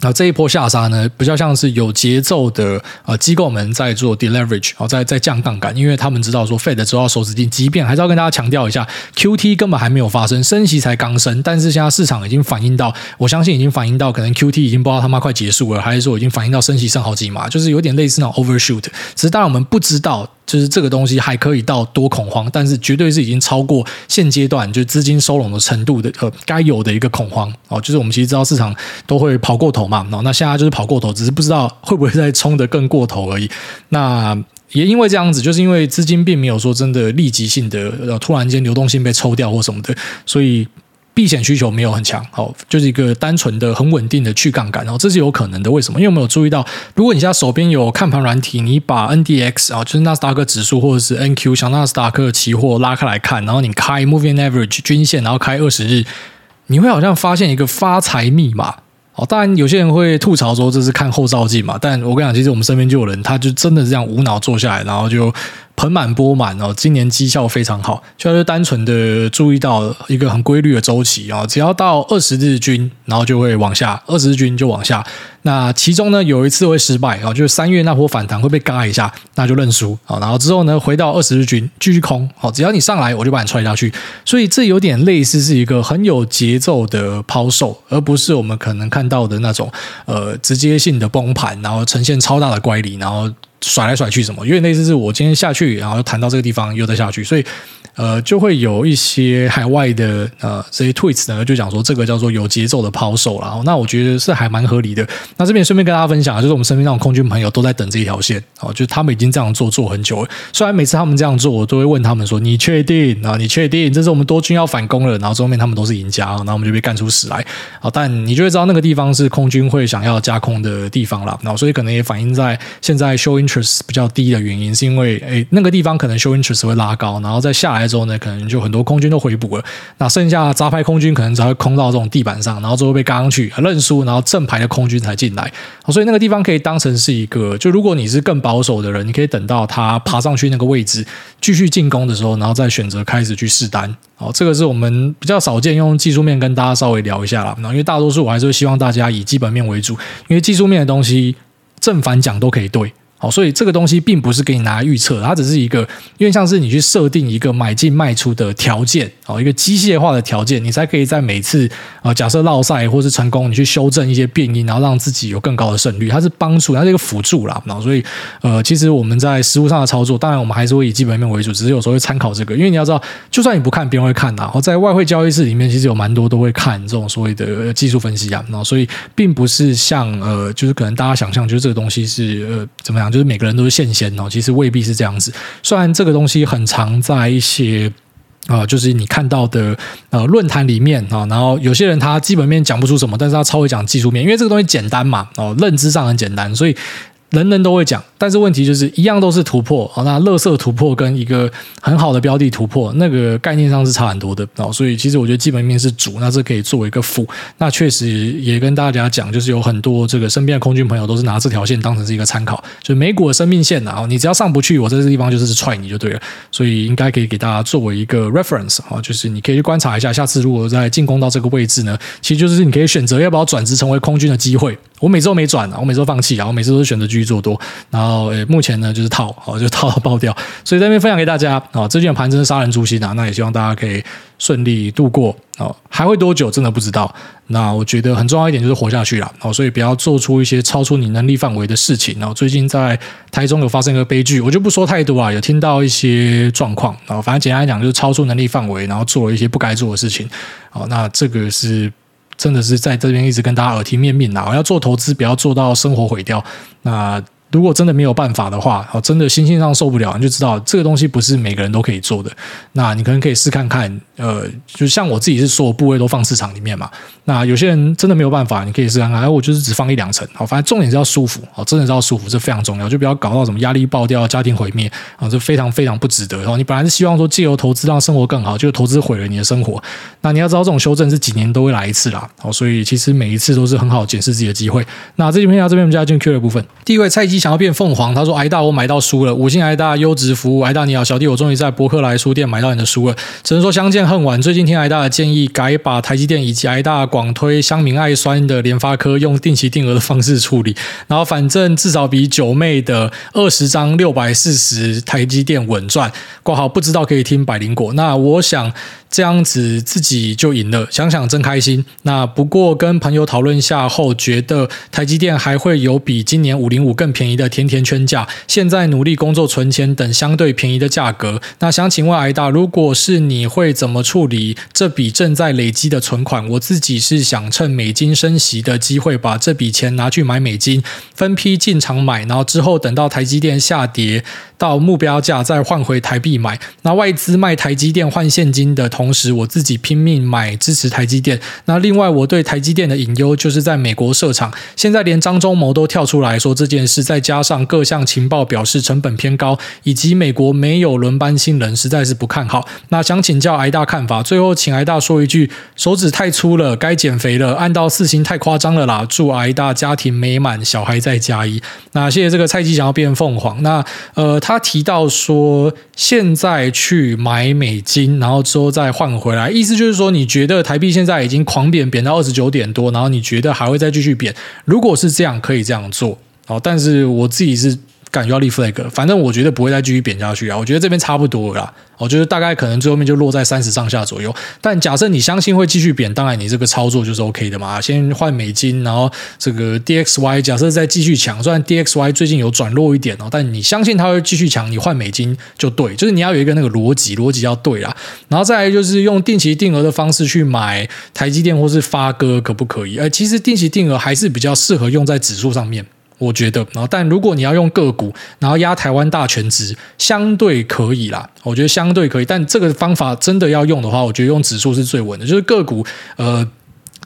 Speaker 1: 那这一波下杀呢，比较像是有节奏的呃机构们在做 deleverage，好，在在降杠杆，因为他们知道说 Fed 收到手指令，即便还是要跟大家强调一下，QT 根本还没有发生，升息才刚升，但是现在市场已经反映到，我相信已经反映到，可能 QT 已经不知道他妈快结束了，还是说已经反映到升息升好几码，就是有点类似那种 overshoot，只是当然我们不知道。就是这个东西还可以到多恐慌，但是绝对是已经超过现阶段就是资金收拢的程度的呃该有的一个恐慌哦。就是我们其实知道市场都会跑过头嘛，哦，那现在就是跑过头，只是不知道会不会再冲得更过头而已。那也因为这样子，就是因为资金并没有说真的立即性的呃突然间流动性被抽掉或什么的，所以。避险需求没有很强，好，就是一个单纯的、很稳定的去杠杆，然后这是有可能的。为什么？因为我们有注意到，如果你现在手边有看盘软体，你把 NDX 啊，就是纳斯达克指数或者是 NQ 小纳斯达克期货拉开来看，然后你开 Moving Average 均线，然后开二十日，你会好像发现一个发财密码。哦，当然有些人会吐槽说这是看后照镜嘛，但我跟你讲，其实我们身边就有人，他就真的是这样无脑坐下来，然后就。盆满钵满哦，今年绩效非常好，就是单纯的注意到一个很规律的周期啊，只要到二十日均，然后就会往下，二十日均就往下。那其中呢，有一次会失败啊，就是三月那波反弹会被嘎一下，那就认输啊。然后之后呢，回到二十日均继续空，好，只要你上来，我就把你踹下去。所以这有点类似是一个很有节奏的抛售，而不是我们可能看到的那种呃直接性的崩盘，然后呈现超大的乖离，然后。甩来甩去什么？因为类似是我今天下去，然后又弹到这个地方，又再下去，所以呃，就会有一些海外的呃这些 tweets 呢，就讲说这个叫做有节奏的抛售了。那我觉得是还蛮合理的。那这边顺便跟大家分享，就是我们身边那种空军朋友都在等这一条线哦，就他们已经这样做做很久了。虽然每次他们这样做，我都会问他们说：“你确定啊？你确定这是我们多军要反攻了？”然后最后面他们都是赢家，然后我们就被干出屎来。好，但你就会知道那个地方是空军会想要加空的地方了。然后所以可能也反映在现在 show interest 比较低的原因，是因为诶那个地方可能 show interest 会拉高，然后再下来之后呢，可能就很多空军都回补了。那剩下杂牌空军可能只会空到这种地板上，然后最后被嘎上去认输，然后正牌的空军才进来。所以那个地方可以当成是一个，就如果你是更保守的人，你可以等到他爬上去那个位置继续进攻的时候，然后再选择开始去试单。好，这个是我们比较少见，用技术面跟大家稍微聊一下啦。那因为大多数我还是希望大家以基本面为主，因为技术面的东西。正反讲都可以对。好，所以这个东西并不是给你拿来预测，它只是一个，因为像是你去设定一个买进卖出的条件，哦，一个机械化的条件，你才可以在每次啊，假设落赛或是成功，你去修正一些变因，然后让自己有更高的胜率，它是帮助，它是一个辅助啦。然后所以，呃，其实我们在实务上的操作，当然我们还是会以基本面为主，只是有时候会参考这个，因为你要知道，就算你不看，别人会看呐。然后在外汇交易室里面，其实有蛮多都会看这种所谓的技术分析啊。然后所以，并不是像呃，就是可能大家想象，就是这个东西是呃怎么样，就是每个人都是现。哦，其实未必是这样子。虽然这个东西很常在一些啊，就是你看到的呃论坛里面啊，然后有些人他基本面讲不出什么，但是他超会讲技术面，因为这个东西简单嘛，哦，认知上很简单，所以。人人都会讲，但是问题就是一样都是突破哦。那垃圾突破跟一个很好的标的突破，那个概念上是差很多的哦。所以其实我觉得基本面是主，那这可以作为一个辅。那确实也跟大家讲，就是有很多这个身边的空军朋友都是拿这条线当成是一个参考，就美股的生命线呐。你只要上不去，我在这地方就是踹你就对了。所以应该可以给大家作为一个 reference 啊，就是你可以去观察一下，下次如果再进攻到这个位置呢，其实就是你可以选择要不要转职成为空军的机会。我每次都没转啊，我每次都放弃啊，我每次都是选择继续做多。然后，诶，目前呢就是套，好，就套到爆掉。所以在这边分享给大家啊，最近的盘真是杀人诛心啊，那也希望大家可以顺利度过啊。还会多久？真的不知道。那我觉得很重要一点就是活下去了啊，所以不要做出一些超出你能力范围的事情。然后最近在台中有发生一个悲剧，我就不说太多啊，有听到一些状况啊，反正简单来讲就是超出能力范围，然后做了一些不该做的事情。好，那这个是。真的是在这边一直跟大家耳提面命呐，我要做投资，不要做到生活毁掉。那。如果真的没有办法的话，哦，真的心性上受不了，你就知道这个东西不是每个人都可以做的。那你可能可以试看看，呃，就像我自己是所有部位都放市场里面嘛。那有些人真的没有办法，你可以试看看。哎，我就是只放一两层，好，反正重点是要舒服，哦，真的是要舒服，这非常重要，就不要搞到什么压力爆掉、家庭毁灭啊，这非常非常不值得。然后你本来是希望说借由投资让生活更好，就投资毁了你的生活。那你要知道，这种修正是几年都会来一次啦。哦，所以其实每一次都是很好检视自己的机会。那这边到这边我们加进 Q 的部分，第一位菜鸡。想要变凤凰，他说：“癌大，我买到书了，五星癌大优质服务，癌大你好，小弟我终于在博客来书店买到你的书了，只能说相见恨晚。最近听癌大的建议，改把台积电以及癌大广推乡民爱酸的联发科用定期定额的方式处理，然后反正至少比九妹的二十张六百四十台积电稳赚。挂号不知道可以听百灵果，那我想。”这样子自己就赢了，想想真开心。那不过跟朋友讨论下后，觉得台积电还会有比今年五零五更便宜的甜甜圈价。现在努力工作存钱，等相对便宜的价格。那想请问癌大，如果是你会怎么处理这笔正在累积的存款？我自己是想趁美金升息的机会，把这笔钱拿去买美金，分批进场买，然后之后等到台积电下跌到目标价再换回台币买。那外资卖台积电换现金的。同时，我自己拼命买支持台积电。那另外，我对台积电的隐忧就是在美国设厂。现在连张忠谋都跳出来说这件事，再加上各项情报表示成本偏高，以及美国没有轮班新人，实在是不看好。那想请教挨大看法。最后，请挨大说一句：手指太粗了，该减肥了。按到四星太夸张了啦！祝挨大家庭美满，小孩再加一。那谢谢这个菜鸡想要变凤凰。那呃，他提到说现在去买美金，然后之后再。换回来，意思就是说，你觉得台币现在已经狂贬，贬到二十九点多，然后你觉得还会再继续贬？如果是这样，可以这样做。好，但是我自己是。要立 flag，反正我觉得不会再继续贬下去啊！我觉得这边差不多了啦，我觉得大概可能最后面就落在三十上下左右。但假设你相信会继续贬，当然你这个操作就是 OK 的嘛。先换美金，然后这个 DXY 假设再继续强，虽然 DXY 最近有转弱一点哦，但你相信它会继续强，你换美金就对，就是你要有一个那个逻辑，逻辑要对啦。然后再来就是用定期定额的方式去买台积电或是发哥，可不可以？哎，其实定期定额还是比较适合用在指数上面。我觉得，然后但如果你要用个股，然后压台湾大全值，相对可以啦。我觉得相对可以，但这个方法真的要用的话，我觉得用指数是最稳的，就是个股，呃。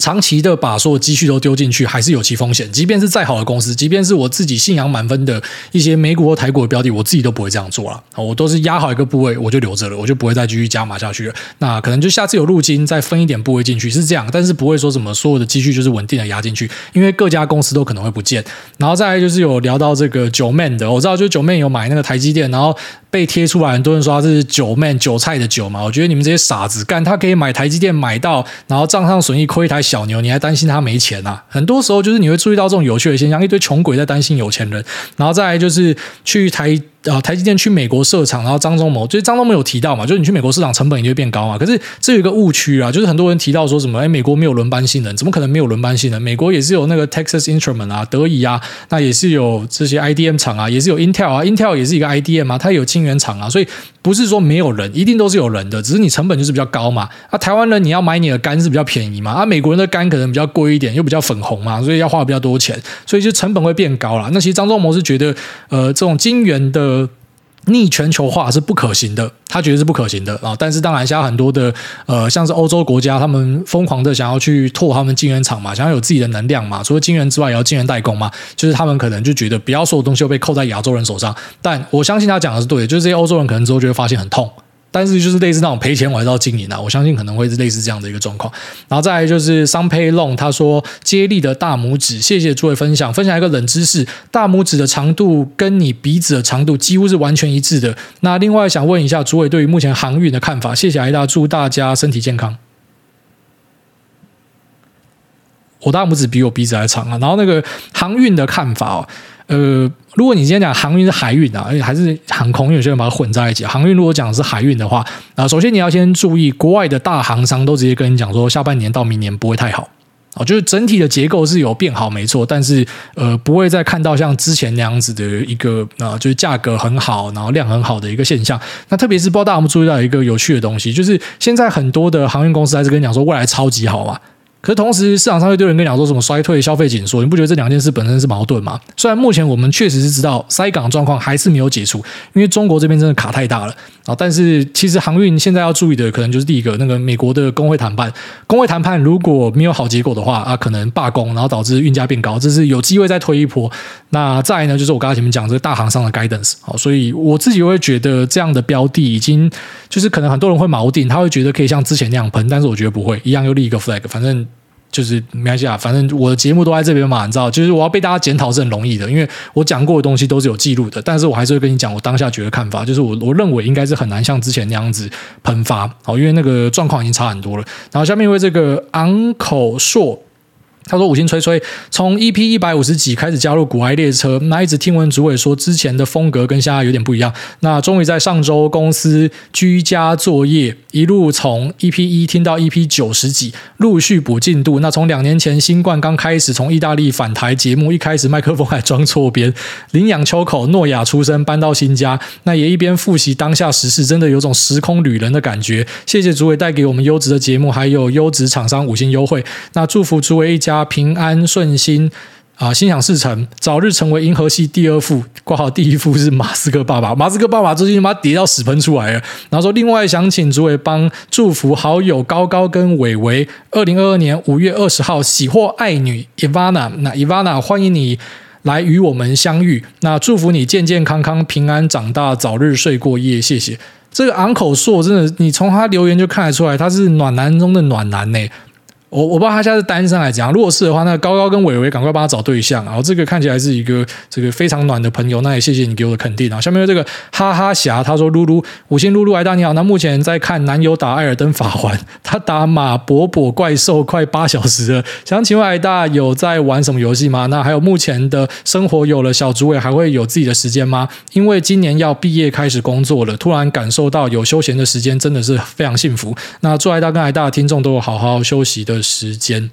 Speaker 1: 长期的把所有积蓄都丢进去，还是有其风险。即便是再好的公司，即便是我自己信仰满分的一些美股或台股的标的，我自己都不会这样做了。我都是压好一个部位，我就留着了，我就不会再继续加码下去了。那可能就下次有入金再分一点部位进去，是这样。但是不会说什么所有的积蓄就是稳定的压进去，因为各家公司都可能会不见。然后再来就是有聊到这个九 man 的，我知道就九 man 有买那个台积电，然后被贴出来，很多人说他是九 man 韭菜的韭嘛。我觉得你们这些傻子干，他可以买台积电买到，然后账上损益亏一台小牛，你还担心他没钱啊？很多时候就是你会注意到这种有趣的现象，一堆穷鬼在担心有钱人，然后再来就是去台。啊，台积电去美国设厂，然后张忠谋，就是张忠谋有提到嘛，就是你去美国设厂成本也就会变高嘛。可是这有一个误区啊，就是很多人提到说什么，哎，美国没有轮班性能，怎么可能没有轮班性能？美国也是有那个 Texas Instrument 啊，德仪啊，那也是有这些 IDM 厂啊，也是有 Intel 啊，Intel 也是一个 IDM 啊，它也有晶圆厂啊，所以不是说没有人，一定都是有人的，只是你成本就是比较高嘛。啊，台湾人你要买你的肝是比较便宜嘛，啊，美国人的肝可能比较贵一点，又比较粉红嘛，所以要花比较多钱，所以就成本会变高了。那其实张忠谋是觉得，呃，这种晶圆的。逆全球化是不可行的，他觉得是不可行的啊。但是当然，现在很多的呃，像是欧洲国家，他们疯狂的想要去拓他们晶圆厂嘛，想要有自己的能量嘛。除了晶圆之外，也要晶圆代工嘛。就是他们可能就觉得，不要所有东西都被扣在亚洲人手上。但我相信他讲的是对的，就是这些欧洲人可能之后就会发现很痛。但是就是类似那种赔钱我还是要经营啊，我相信可能会是类似这样的一个状况。然后再来就是桑佩龙，他说接力的大拇指，谢谢诸位分享，分享一个冷知识，大拇指的长度跟你鼻子的长度几乎是完全一致的。那另外想问一下诸位对于目前航运的看法，谢谢艾大，祝大家身体健康。我大拇指比我鼻子还长啊，然后那个航运的看法哦。呃，如果你今天讲航运是海运啊，而且还是航空，有些人把它混在一起。航运如果讲的是海运的话，啊，首先你要先注意，国外的大航商都直接跟你讲说，下半年到明年不会太好啊，就是整体的结构是有变好，没错，但是呃，不会再看到像之前那样子的一个啊，就是价格很好，然后量很好的一个现象。那特别是不知道大家有没有注意到一个有趣的东西，就是现在很多的航运公司还是跟你讲说，未来超级好嘛。可是同时，市场上又有人跟你讲说什么衰退、消费紧缩，你不觉得这两件事本身是矛盾吗？虽然目前我们确实是知道塞港状况还是没有解除，因为中国这边真的卡太大了啊。但是其实航运现在要注意的，可能就是第一个，那个美国的工会谈判，工会谈判如果没有好结果的话啊，可能罢工，然后导致运价变高，这是有机会再推一波。那再来呢，就是我刚才前面讲这个大航商的 guidance，好，所以我自己会觉得这样的标的已经就是可能很多人会锚定，他会觉得可以像之前那样喷，但是我觉得不会，一样又立一个 flag，反正。就是没关系啊，反正我的节目都在这边嘛，你知道，就是我要被大家检讨是很容易的，因为我讲过的东西都是有记录的，但是我还是会跟你讲我当下觉得看法，就是我我认为应该是很难像之前那样子喷发，好，因为那个状况已经差很多了。然后下面一位这个昂口硕。他说：“五星吹吹，从 EP 一百五十几开始加入股癌列车，那一直听闻主委说之前的风格跟现在有点不一样。那终于在上周公司居家作业，一路从 EP 一听到 EP 九十几，陆续补进度。那从两年前新冠刚开始，从意大利返台节目，一开始麦克风还装错边，领养秋口诺亚出生，搬到新家，那也一边复习当下时事，真的有种时空旅人的感觉。谢谢主委带给我们优质的节目，还有优质厂商五星优惠。那祝福主委一家。”家平安顺心啊，心想事成，早日成为银河系第二富。挂号第一富是马斯克爸爸，马斯克爸爸最近把他跌到屎喷出来了。然后说，另外想请诸位帮祝福好友高高跟伟伟，二零二二年五月二十号喜获爱女 Ivana，那 Ivana 欢迎你来与我们相遇。那祝福你健健康康、平安长大，早日睡过夜。谢谢这个昂口硕，真的，你从他留言就看得出来，他是暖男中的暖男呢。我我不知道他现在是单身来讲，如果是的话，那高高跟伟伟赶快帮他找对象。然后这个看起来是一个这个非常暖的朋友，那也谢谢你给我的肯定啊。下面这个哈哈侠，他说露露五星露露来大你好，那目前在看男友打艾尔登法环，他打马伯伯怪兽快八小时了，想请问艾大有在玩什么游戏吗？那还有目前的生活有了小主委还会有自己的时间吗？因为今年要毕业开始工作了，突然感受到有休闲的时间真的是非常幸福。那祝艾大跟艾大的听众都有好好休息的时间，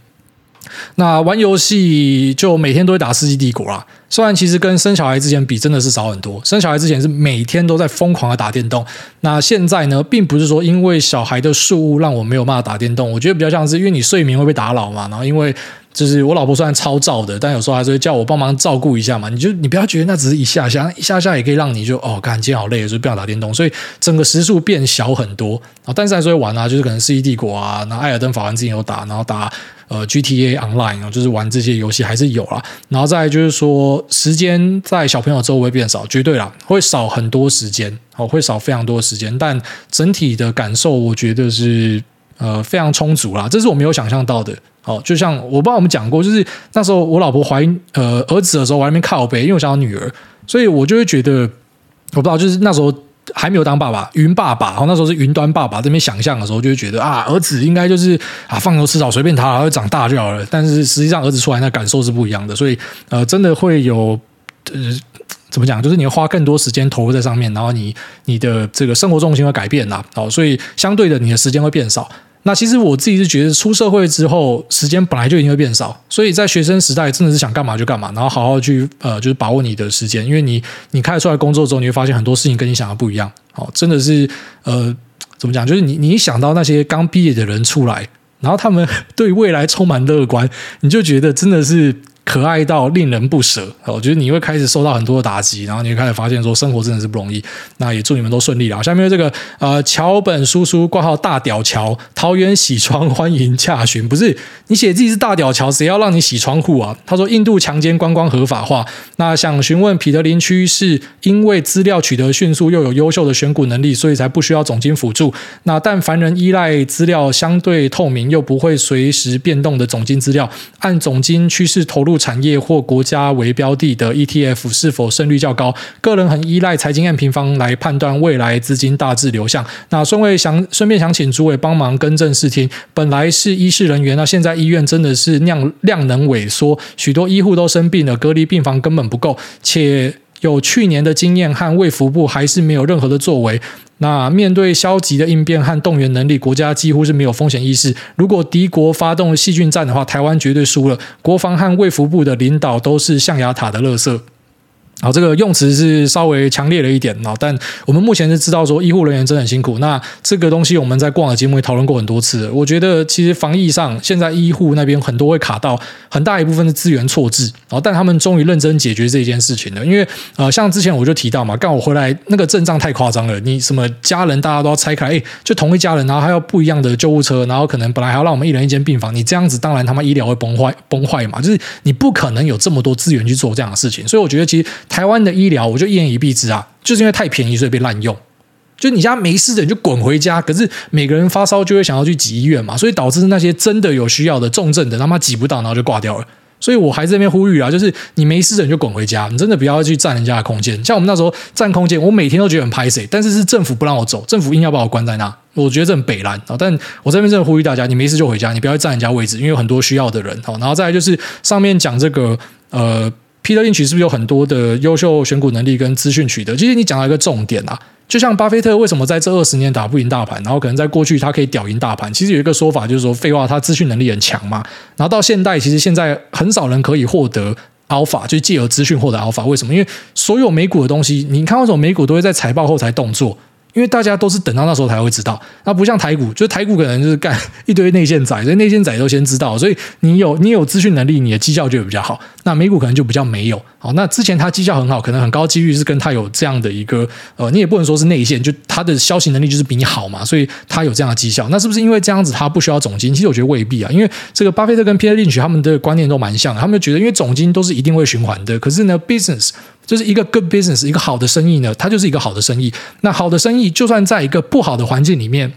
Speaker 1: 那玩游戏就每天都会打《世纪帝国》啦。虽然其实跟生小孩之前比真的是少很多，生小孩之前是每天都在疯狂的打电动。那现在呢，并不是说因为小孩的事物让我没有办法打电动，我觉得比较像是因为你睡眠会被打扰嘛。然后因为就是我老婆虽然超躁的，但有时候还是会叫我帮忙照顾一下嘛。你就你不要觉得那只是一下下，一下下也可以让你就哦，干今天好累，就不想打电动。所以整个时数变小很多啊。但是还是会玩啊，就是可能《世纪帝国》啊，那《艾尔登法环》之前有打，然后打呃 GTA Online 啊，就是玩这些游戏还是有啦。然后再就是说。时间在小朋友周围变少，绝对啦，会少很多时间，哦，会少非常多时间，但整体的感受，我觉得是呃非常充足啦，这是我没有想象到的。哦，就像我不知道我们讲过，就是那时候我老婆怀呃儿子的时候，我还没靠背，因为我想要女儿，所以我就会觉得我不知道，就是那时候。还没有当爸爸，云爸爸，然后那时候是云端爸爸这边想象的时候，就会觉得啊，儿子应该就是啊，放牛吃草随便他，会长大就好了。但是实际上儿子出来那感受是不一样的，所以呃，真的会有呃，怎么讲，就是你要花更多时间投入在上面，然后你你的这个生活重心会改变啦，哦，所以相对的你的时间会变少。那其实我自己是觉得，出社会之后时间本来就一定会变少，所以在学生时代真的是想干嘛就干嘛，然后好好去呃，就是把握你的时间，因为你你开始出来工作之后，你会发现很多事情跟你想的不一样。哦，真的是呃，怎么讲？就是你你一想到那些刚毕业的人出来，然后他们对未来充满乐观，你就觉得真的是可爱到令人不舍，我觉得你会开始受到很多的打击，然后你会开始发现说生活真的是不容易。那也祝你们都顺利了。下面这个呃桥本叔叔挂号大屌桥，桃园洗窗欢迎洽询，不是你写自己是大屌桥，谁要让你洗窗户啊？他说印度强奸观光合法化，那想询问彼得林区是因为资料取得迅速又有优秀的选股能力，所以才不需要总经辅助。那但凡人依赖资料相对透明又不会随时变动的总经资料，按总经趋势投入。入产业或国家为标的的 ETF 是否胜率较高？个人很依赖财经 M 平方来判断未来资金大致流向。那顺位想顺便想请诸位帮忙更正视听。本来是医事人员，那现在医院真的是量量能萎缩，许多医护都生病了，隔离病房根本不够，且有去年的经验和卫福部还是没有任何的作为。那面对消极的应变和动员能力，国家几乎是没有风险意识。如果敌国发动细菌战的话，台湾绝对输了。国防和卫福部的领导都是象牙塔的垃圾。好，这个用词是稍微强烈了一点啊，但我们目前是知道说医护人员真的很辛苦。那这个东西我们在过往的节目也讨论过很多次。我觉得其实防疫上，现在医护那边很多会卡到很大一部分的资源错置，然后但他们终于认真解决这件事情了。因为呃，像之前我就提到嘛，刚我回来那个阵仗太夸张了，你什么家人大家都要拆开，哎，就同一家人，然后还要不一样的救护车，然后可能本来还要让我们一人一间病房，你这样子当然他妈医疗会崩坏崩坏嘛，就是你不可能有这么多资源去做这样的事情。所以我觉得其实。台湾的医疗，我就一言以蔽之啊，就是因为太便宜，所以被滥用。就你家没事的，你就滚回家。可是每个人发烧就会想要去挤医院嘛，所以导致那些真的有需要的重症的，他妈挤不到，然后就挂掉了。所以我还在这边呼吁啊，就是你没事的你就滚回家，你真的不要去占人家的空间。像我们那时候占空间，我每天都觉得很拍谁，但是是政府不让我走，政府硬要把我关在那，我觉得这很北烂啊。但我这边真的呼吁大家，你没事就回家，你不要占人家位置，因为有很多需要的人。好，然后再来就是上面讲这个呃。Peter Lynch 是不是有很多的优秀选股能力跟资讯取得？其实你讲到一个重点啊，就像巴菲特为什么在这二十年打不赢大盘，然后可能在过去他可以屌赢大盘，其实有一个说法就是说，废话，他资讯能力很强嘛。然后到现代，其实现在很少人可以获得 alpha，就借由资讯获得 alpha。为什么？因为所有美股的东西，你看为什么美股都会在财报后才动作？因为大家都是等到那时候才会知道，那不像台股，就是台股可能就是干一堆内线仔，所以内线仔都先知道，所以你有你有资讯能力，你的绩效就比较好。那美股可能就比较没有。好，那之前它绩效很好，可能很高几率是跟它有这样的一个呃，你也不能说是内线，就它的消息能力就是比你好嘛，所以它有这样的绩效。那是不是因为这样子它不需要总经？其实我觉得未必啊，因为这个巴菲特跟 Peter Lynch 他们的观念都蛮像的，他们就觉得因为总经都是一定会循环的，可是呢，business。就是一个 good business，一个好的生意呢，它就是一个好的生意。那好的生意，就算在一个不好的环境里面，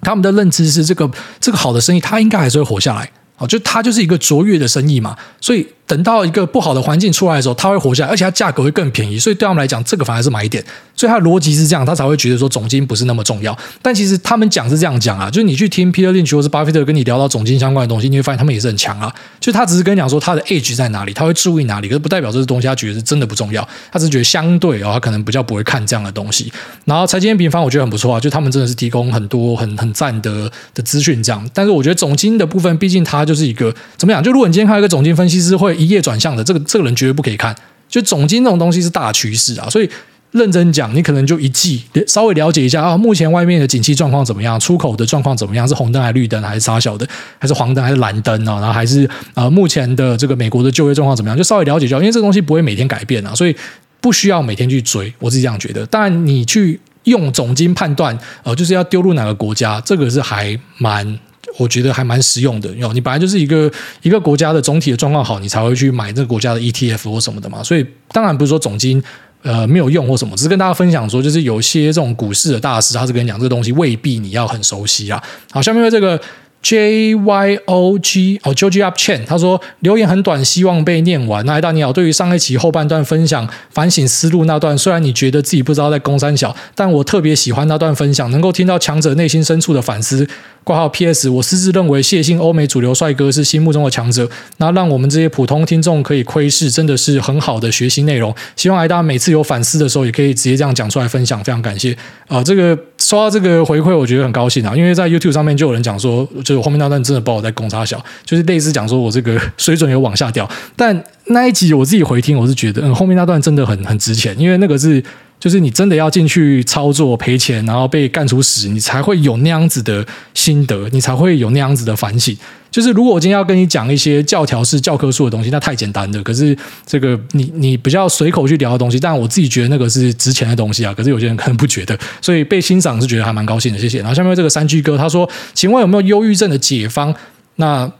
Speaker 1: 他们的认知是这个这个好的生意，它应该还是会活下来。好，就它就是一个卓越的生意嘛，所以。等到一个不好的环境出来的时候，它会活下来，而且它价格会更便宜，所以对他们来讲，这个反而是买点。所以它的逻辑是这样，他才会觉得说总金不是那么重要。但其实他们讲是这样讲啊，就是你去听 Peter Lynch 或是巴菲特跟你聊到总金相关的东西，你会发现他们也是很强啊。就他只是跟你讲说他的 edge 在哪里，他会注意哪里，可是不代表这个东西他觉得是真的不重要。他只是觉得相对哦，他可能比较不会看这样的东西。然后财经平方我觉得很不错啊，就他们真的是提供很多很很赞的的资讯这样。但是我觉得总金的部分，毕竟它就是一个怎么讲？就如果你今天看一个总金分析师会一夜转向的这个。这个人绝对不可以看，就总经这种东西是大趋势啊，所以认真讲，你可能就一季稍微了解一下啊，目前外面的景气状况怎么样，出口的状况怎么样，是红灯还是绿灯，还是啥小的，还是黄灯还是蓝灯啊？然后还是呃，目前的这个美国的就业状况怎么样，就稍微了解一下，因为这个东西不会每天改变啊，所以不需要每天去追，我是这样觉得。当然，你去用总经判断，呃，就是要丢入哪个国家，这个是还蛮。我觉得还蛮实用的，哟，你本来就是一个一个国家的总体的状况好，你才会去买这个国家的 ETF 或什么的嘛。所以当然不是说总金呃没有用或什么，只是跟大家分享说，就是有些这种股市的大师，他是跟你讲这个东西未必你要很熟悉啊。好，下面的这个。J Y O G 哦，Joji Up Chen，他说留言很短，希望被念完。那艾大你好，对于上一期后半段分享反省思路那段，虽然你觉得自己不知道在攻三小，但我特别喜欢那段分享，能够听到强者内心深处的反思。挂号 P.S. 我私自认为谢晋欧美主流帅哥是心目中的强者，那让我们这些普通听众可以窥视，真的是很好的学习内容。希望艾大每次有反思的时候，也可以直接这样讲出来分享，非常感谢。啊、这个收到这个回馈，我觉得很高兴啊，因为在 YouTube 上面就有人讲说，就是后面那段真的把我在攻三小，就是类似讲说我这个 水准有往下掉。但那一集我自己回听，我是觉得，嗯，后面那段真的很很值钱，因为那个是就是你真的要进去操作赔钱，然后被干出屎，你才会有那样子的心得，你才会有那样子的反省。就是如果我今天要跟你讲一些教条式教科书的东西，那太简单了。可是这个你你比较随口去聊的东西，但我自己觉得那个是值钱的东西啊。可是有些人可能不觉得，所以被欣赏是觉得还蛮高兴的。谢谢。然后下面这个三居哥他说：“请问有没有忧郁症的解方？”那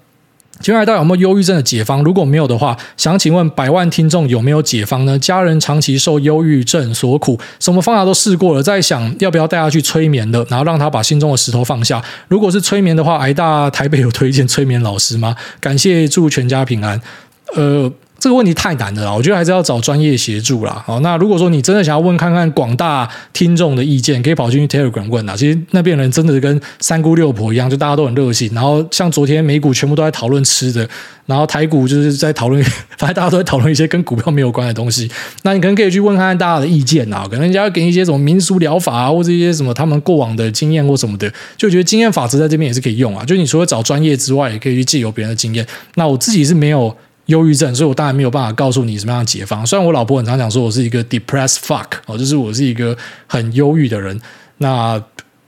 Speaker 1: 请问大有没有忧郁症的解方？如果没有的话，想请问百万听众有没有解方呢？家人长期受忧郁症所苦，什么方法都试过了，在想要不要带他去催眠的，然后让他把心中的石头放下。如果是催眠的话，挨大台北有推荐催眠老师吗？感谢，祝全家平安。呃。这个问题太难了，我觉得还是要找专业协助啦。好，那如果说你真的想要问看看广大听众的意见，可以跑进去 Telegram 问啊。其实那边人真的是跟三姑六婆一样，就大家都很热心。然后像昨天美股全部都在讨论吃的，然后台股就是在讨论，反正大家都在讨论一些跟股票没有关的东西。那你可能可以去问看看大家的意见啊，可能人家要给你一些什么民俗疗法啊，或者一些什么他们过往的经验或什么的，就觉得经验法则在这边也是可以用啊。就你除了找专业之外，也可以去借由别人的经验。那我自己是没有。忧郁症，所以我当然没有办法告诉你什么样的解方。虽然我老婆很常讲说我是一个 depressed fuck 哦，就是我是一个很忧郁的人。那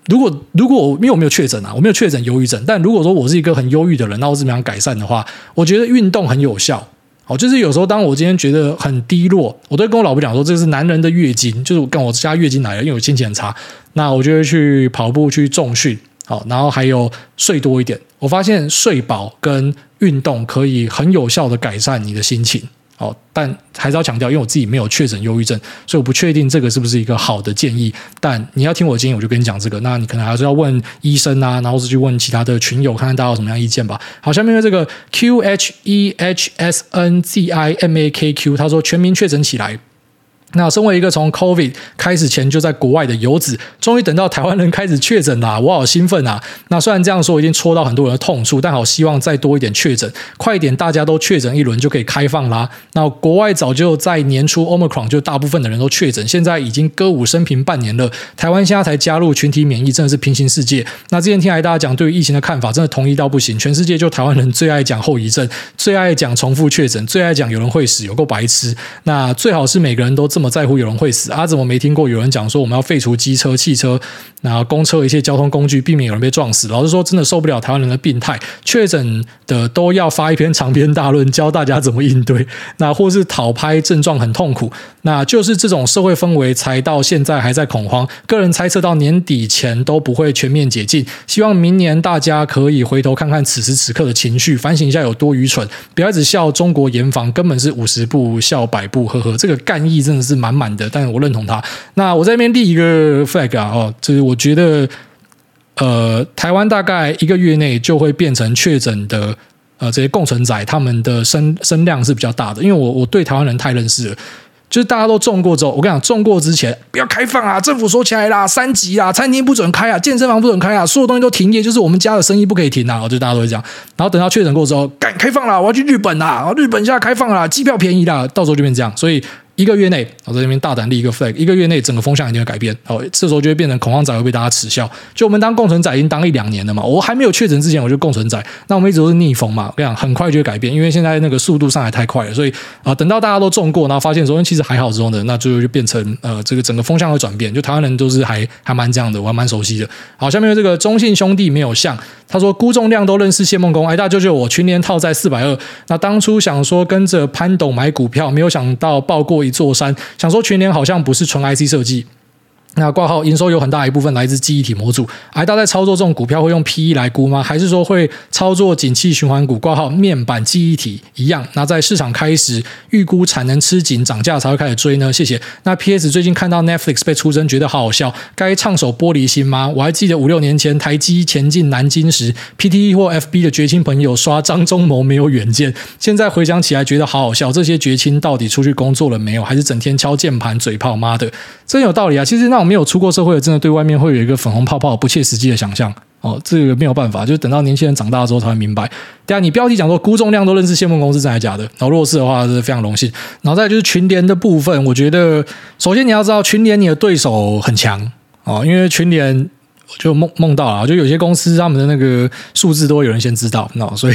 Speaker 1: 如果如果我因为我没有确诊啊，我没有确诊忧郁症，但如果说我是一个很忧郁的人，那我怎么样改善的话，我觉得运动很有效。哦，就是有时候当我今天觉得很低落，我都会跟我老婆讲说，这是男人的月经，就是跟我家月经来了，因为我心情很差，那我就会去跑步去重训。好，然后还有睡多一点。我发现睡饱跟运动可以很有效的改善你的心情。好，但还是要强调，因为我自己没有确诊忧郁症，所以我不确定这个是不是一个好的建议。但你要听我的建议，我就跟你讲这个。那你可能还是要问医生啊，然后是去问其他的群友，看看大家有什么样意见吧。好，下面这个 Q H E H S N Z I M A K Q，他说全民确诊起来。那身为一个从 COVID 开始前就在国外的游子，终于等到台湾人开始确诊啦，我好兴奋啊！那虽然这样说已经戳到很多人的痛处，但好希望再多一点确诊，快一点大家都确诊一轮就可以开放啦。那国外早就在年初 Omicron 就大部分的人都确诊，现在已经歌舞升平半年了，台湾现在才加入群体免疫，真的是平行世界。那之前听来大家讲对于疫情的看法，真的同意到不行，全世界就台湾人最爱讲后遗症，最爱讲重复确诊，最爱讲有人会死，有够白痴。那最好是每个人都。这么在乎有人会死啊？怎么没听过有人讲说我们要废除机车、汽车，然后公车一些交通工具，避免有人被撞死？老实说，真的受不了台湾人的病态，确诊的都要发一篇长篇大论教大家怎么应对，那或是讨拍症状很痛苦，那就是这种社会氛围才到现在还在恐慌。个人猜测到年底前都不会全面解禁，希望明年大家可以回头看看此时此刻的情绪，反省一下有多愚蠢，不要只笑中国严防，根本是五十步笑百步，呵呵，这个干意真的是。是满满的，但我认同他。那我在那边立一个 flag 啊，哦，就是我觉得，呃，台湾大概一个月内就会变成确诊的，呃，这些共存仔，他们的声声量是比较大的。因为我我对台湾人太认识了，就是大家都中过之后，我跟你讲，中过之前不要开放啊，政府说起来啦，三级啊，餐厅不准开啊，健身房不准开啊，所有东西都停业，就是我们家的生意不可以停啊，就大家都会这样。然后等到确诊过之后，赶开放了，我要去日本啊，日本现在开放了，机票便宜了，到时候就变这样，所以。一个月内，我在这边大胆立一个 flag，一个月内整个风向一定会改变。好，这时候就会变成恐慌仔会被大家耻笑。就我们当共存仔已经当一两年了嘛，我还没有确诊之前我就共存仔，那我们一直都是逆风嘛。我跟你讲，很快就会改变，因为现在那个速度上来太快了，所以啊、等到大家都中过，然后发现说其实还好之后呢，那最后就变成呃这个整个风向会转变。就台湾人都是还还蛮这样的，我还蛮熟悉的。好，下面这个中信兄弟没有像他说，估重量都认识谢孟恭，哎，大舅舅我群年套在四百二，那当初想说跟着潘董买股票，没有想到报过一座山，想说全年好像不是纯 IC 设计。那挂号营收有很大一部分来自记忆体模组，癌大在操作这种股票会用 PE 来估吗？还是说会操作景气循环股挂号面板记忆体一样？那在市场开始预估产能吃紧涨价才会开始追呢？谢谢。那 PS 最近看到 Netflix 被出征，觉得好好笑，该唱首玻璃心吗？我还记得五六年前台积前进南京时，PTE 或 FB 的绝亲朋友刷张忠谋没有远见，现在回想起来觉得好好笑。这些绝亲到底出去工作了没有？还是整天敲键盘嘴炮？妈的，真有道理啊！其实那种。没有出过社会的，真的对外面会有一个粉红泡泡、不切实际的想象哦。这个没有办法，就等到年轻人长大之后才会明白。对啊，你标题讲说估重量都认识谢孟恭是真的假的？然后若是的话，是非常荣幸。然后再就是群联的部分，我觉得首先你要知道群联你的对手很强哦，因为群联就梦梦到了，就有些公司他们的那个数字都会有人先知道，那所以。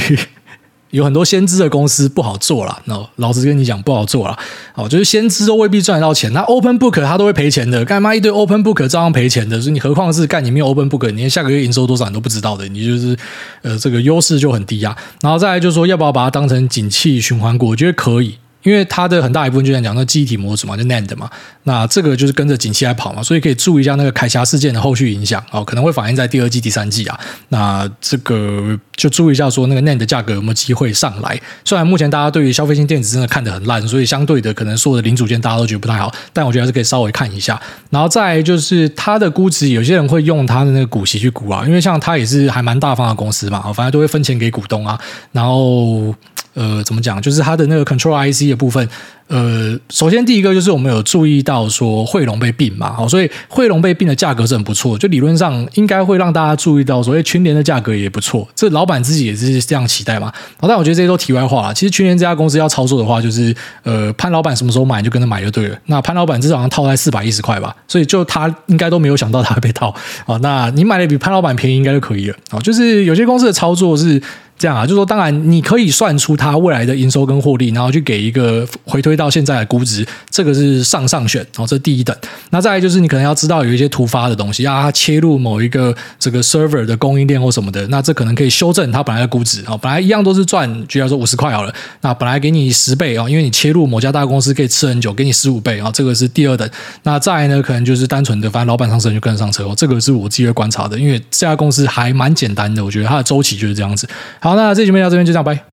Speaker 1: 有很多先知的公司不好做了。那老实跟你讲，不好做了。哦，就是先知都未必赚得到钱，那 open book 他都会赔钱的。干嘛一堆 open book 照样赔钱的？所以你何况是干你没有 open book，你连下个月营收多少你都不知道的，你就是呃这个优势就很低啊。然后再来就是说，要不要把它当成景气循环股？我觉得可以。因为它的很大一部分就在讲那记忆体模组嘛，就 NAND 嘛，那这个就是跟着景气来跑嘛，所以可以注意一下那个凯霞事件的后续影响哦，可能会反映在第二季、第三季啊。那这个就注意一下，说那个 NAND 的价格有没有机会上来？虽然目前大家对于消费性电子真的看得很烂，所以相对的可能所有的零组件大家都觉得不太好，但我觉得还是可以稍微看一下。然后再就是它的估值，有些人会用它的那个股息去估啊，因为像它也是还蛮大方的公司嘛，反正都会分钱给股东啊，然后。呃，怎么讲？就是它的那个 Control IC 的部分。呃，首先第一个就是我们有注意到说汇龙被并嘛，好，所以汇龙被并的价格是很不错，就理论上应该会让大家注意到说，哎，群联的价格也不错，这老板自己也是这样期待嘛。好，但我觉得这些都题外话了。其实群联这家公司要操作的话，就是呃，潘老板什么时候买就跟着买就对了。那潘老板至少套在四百一十块吧，所以就他应该都没有想到他会被套啊。那你买的比潘老板便宜应该就可以了啊。就是有些公司的操作是这样啊，就是说当然你可以算出它未来的营收跟获利，然后去给一个回推到现在的估值。这个是上上选，然哦，这第一等。那再来就是你可能要知道有一些突发的东西，啊，它切入某一个这个 server 的供应链或什么的，那这可能可以修正它本来的估值啊。本来一样都是赚，举例说五十块好了，那本来给你十倍啊，因为你切入某家大公司可以吃很久，给你十五倍啊，这个是第二等。那再来呢，可能就是单纯的，反正老板上车就跟上车哦，这个是我自己会观察的，因为这家公司还蛮简单的，我觉得它的周期就是这样子。好，那这期节目到这边就这样，拜。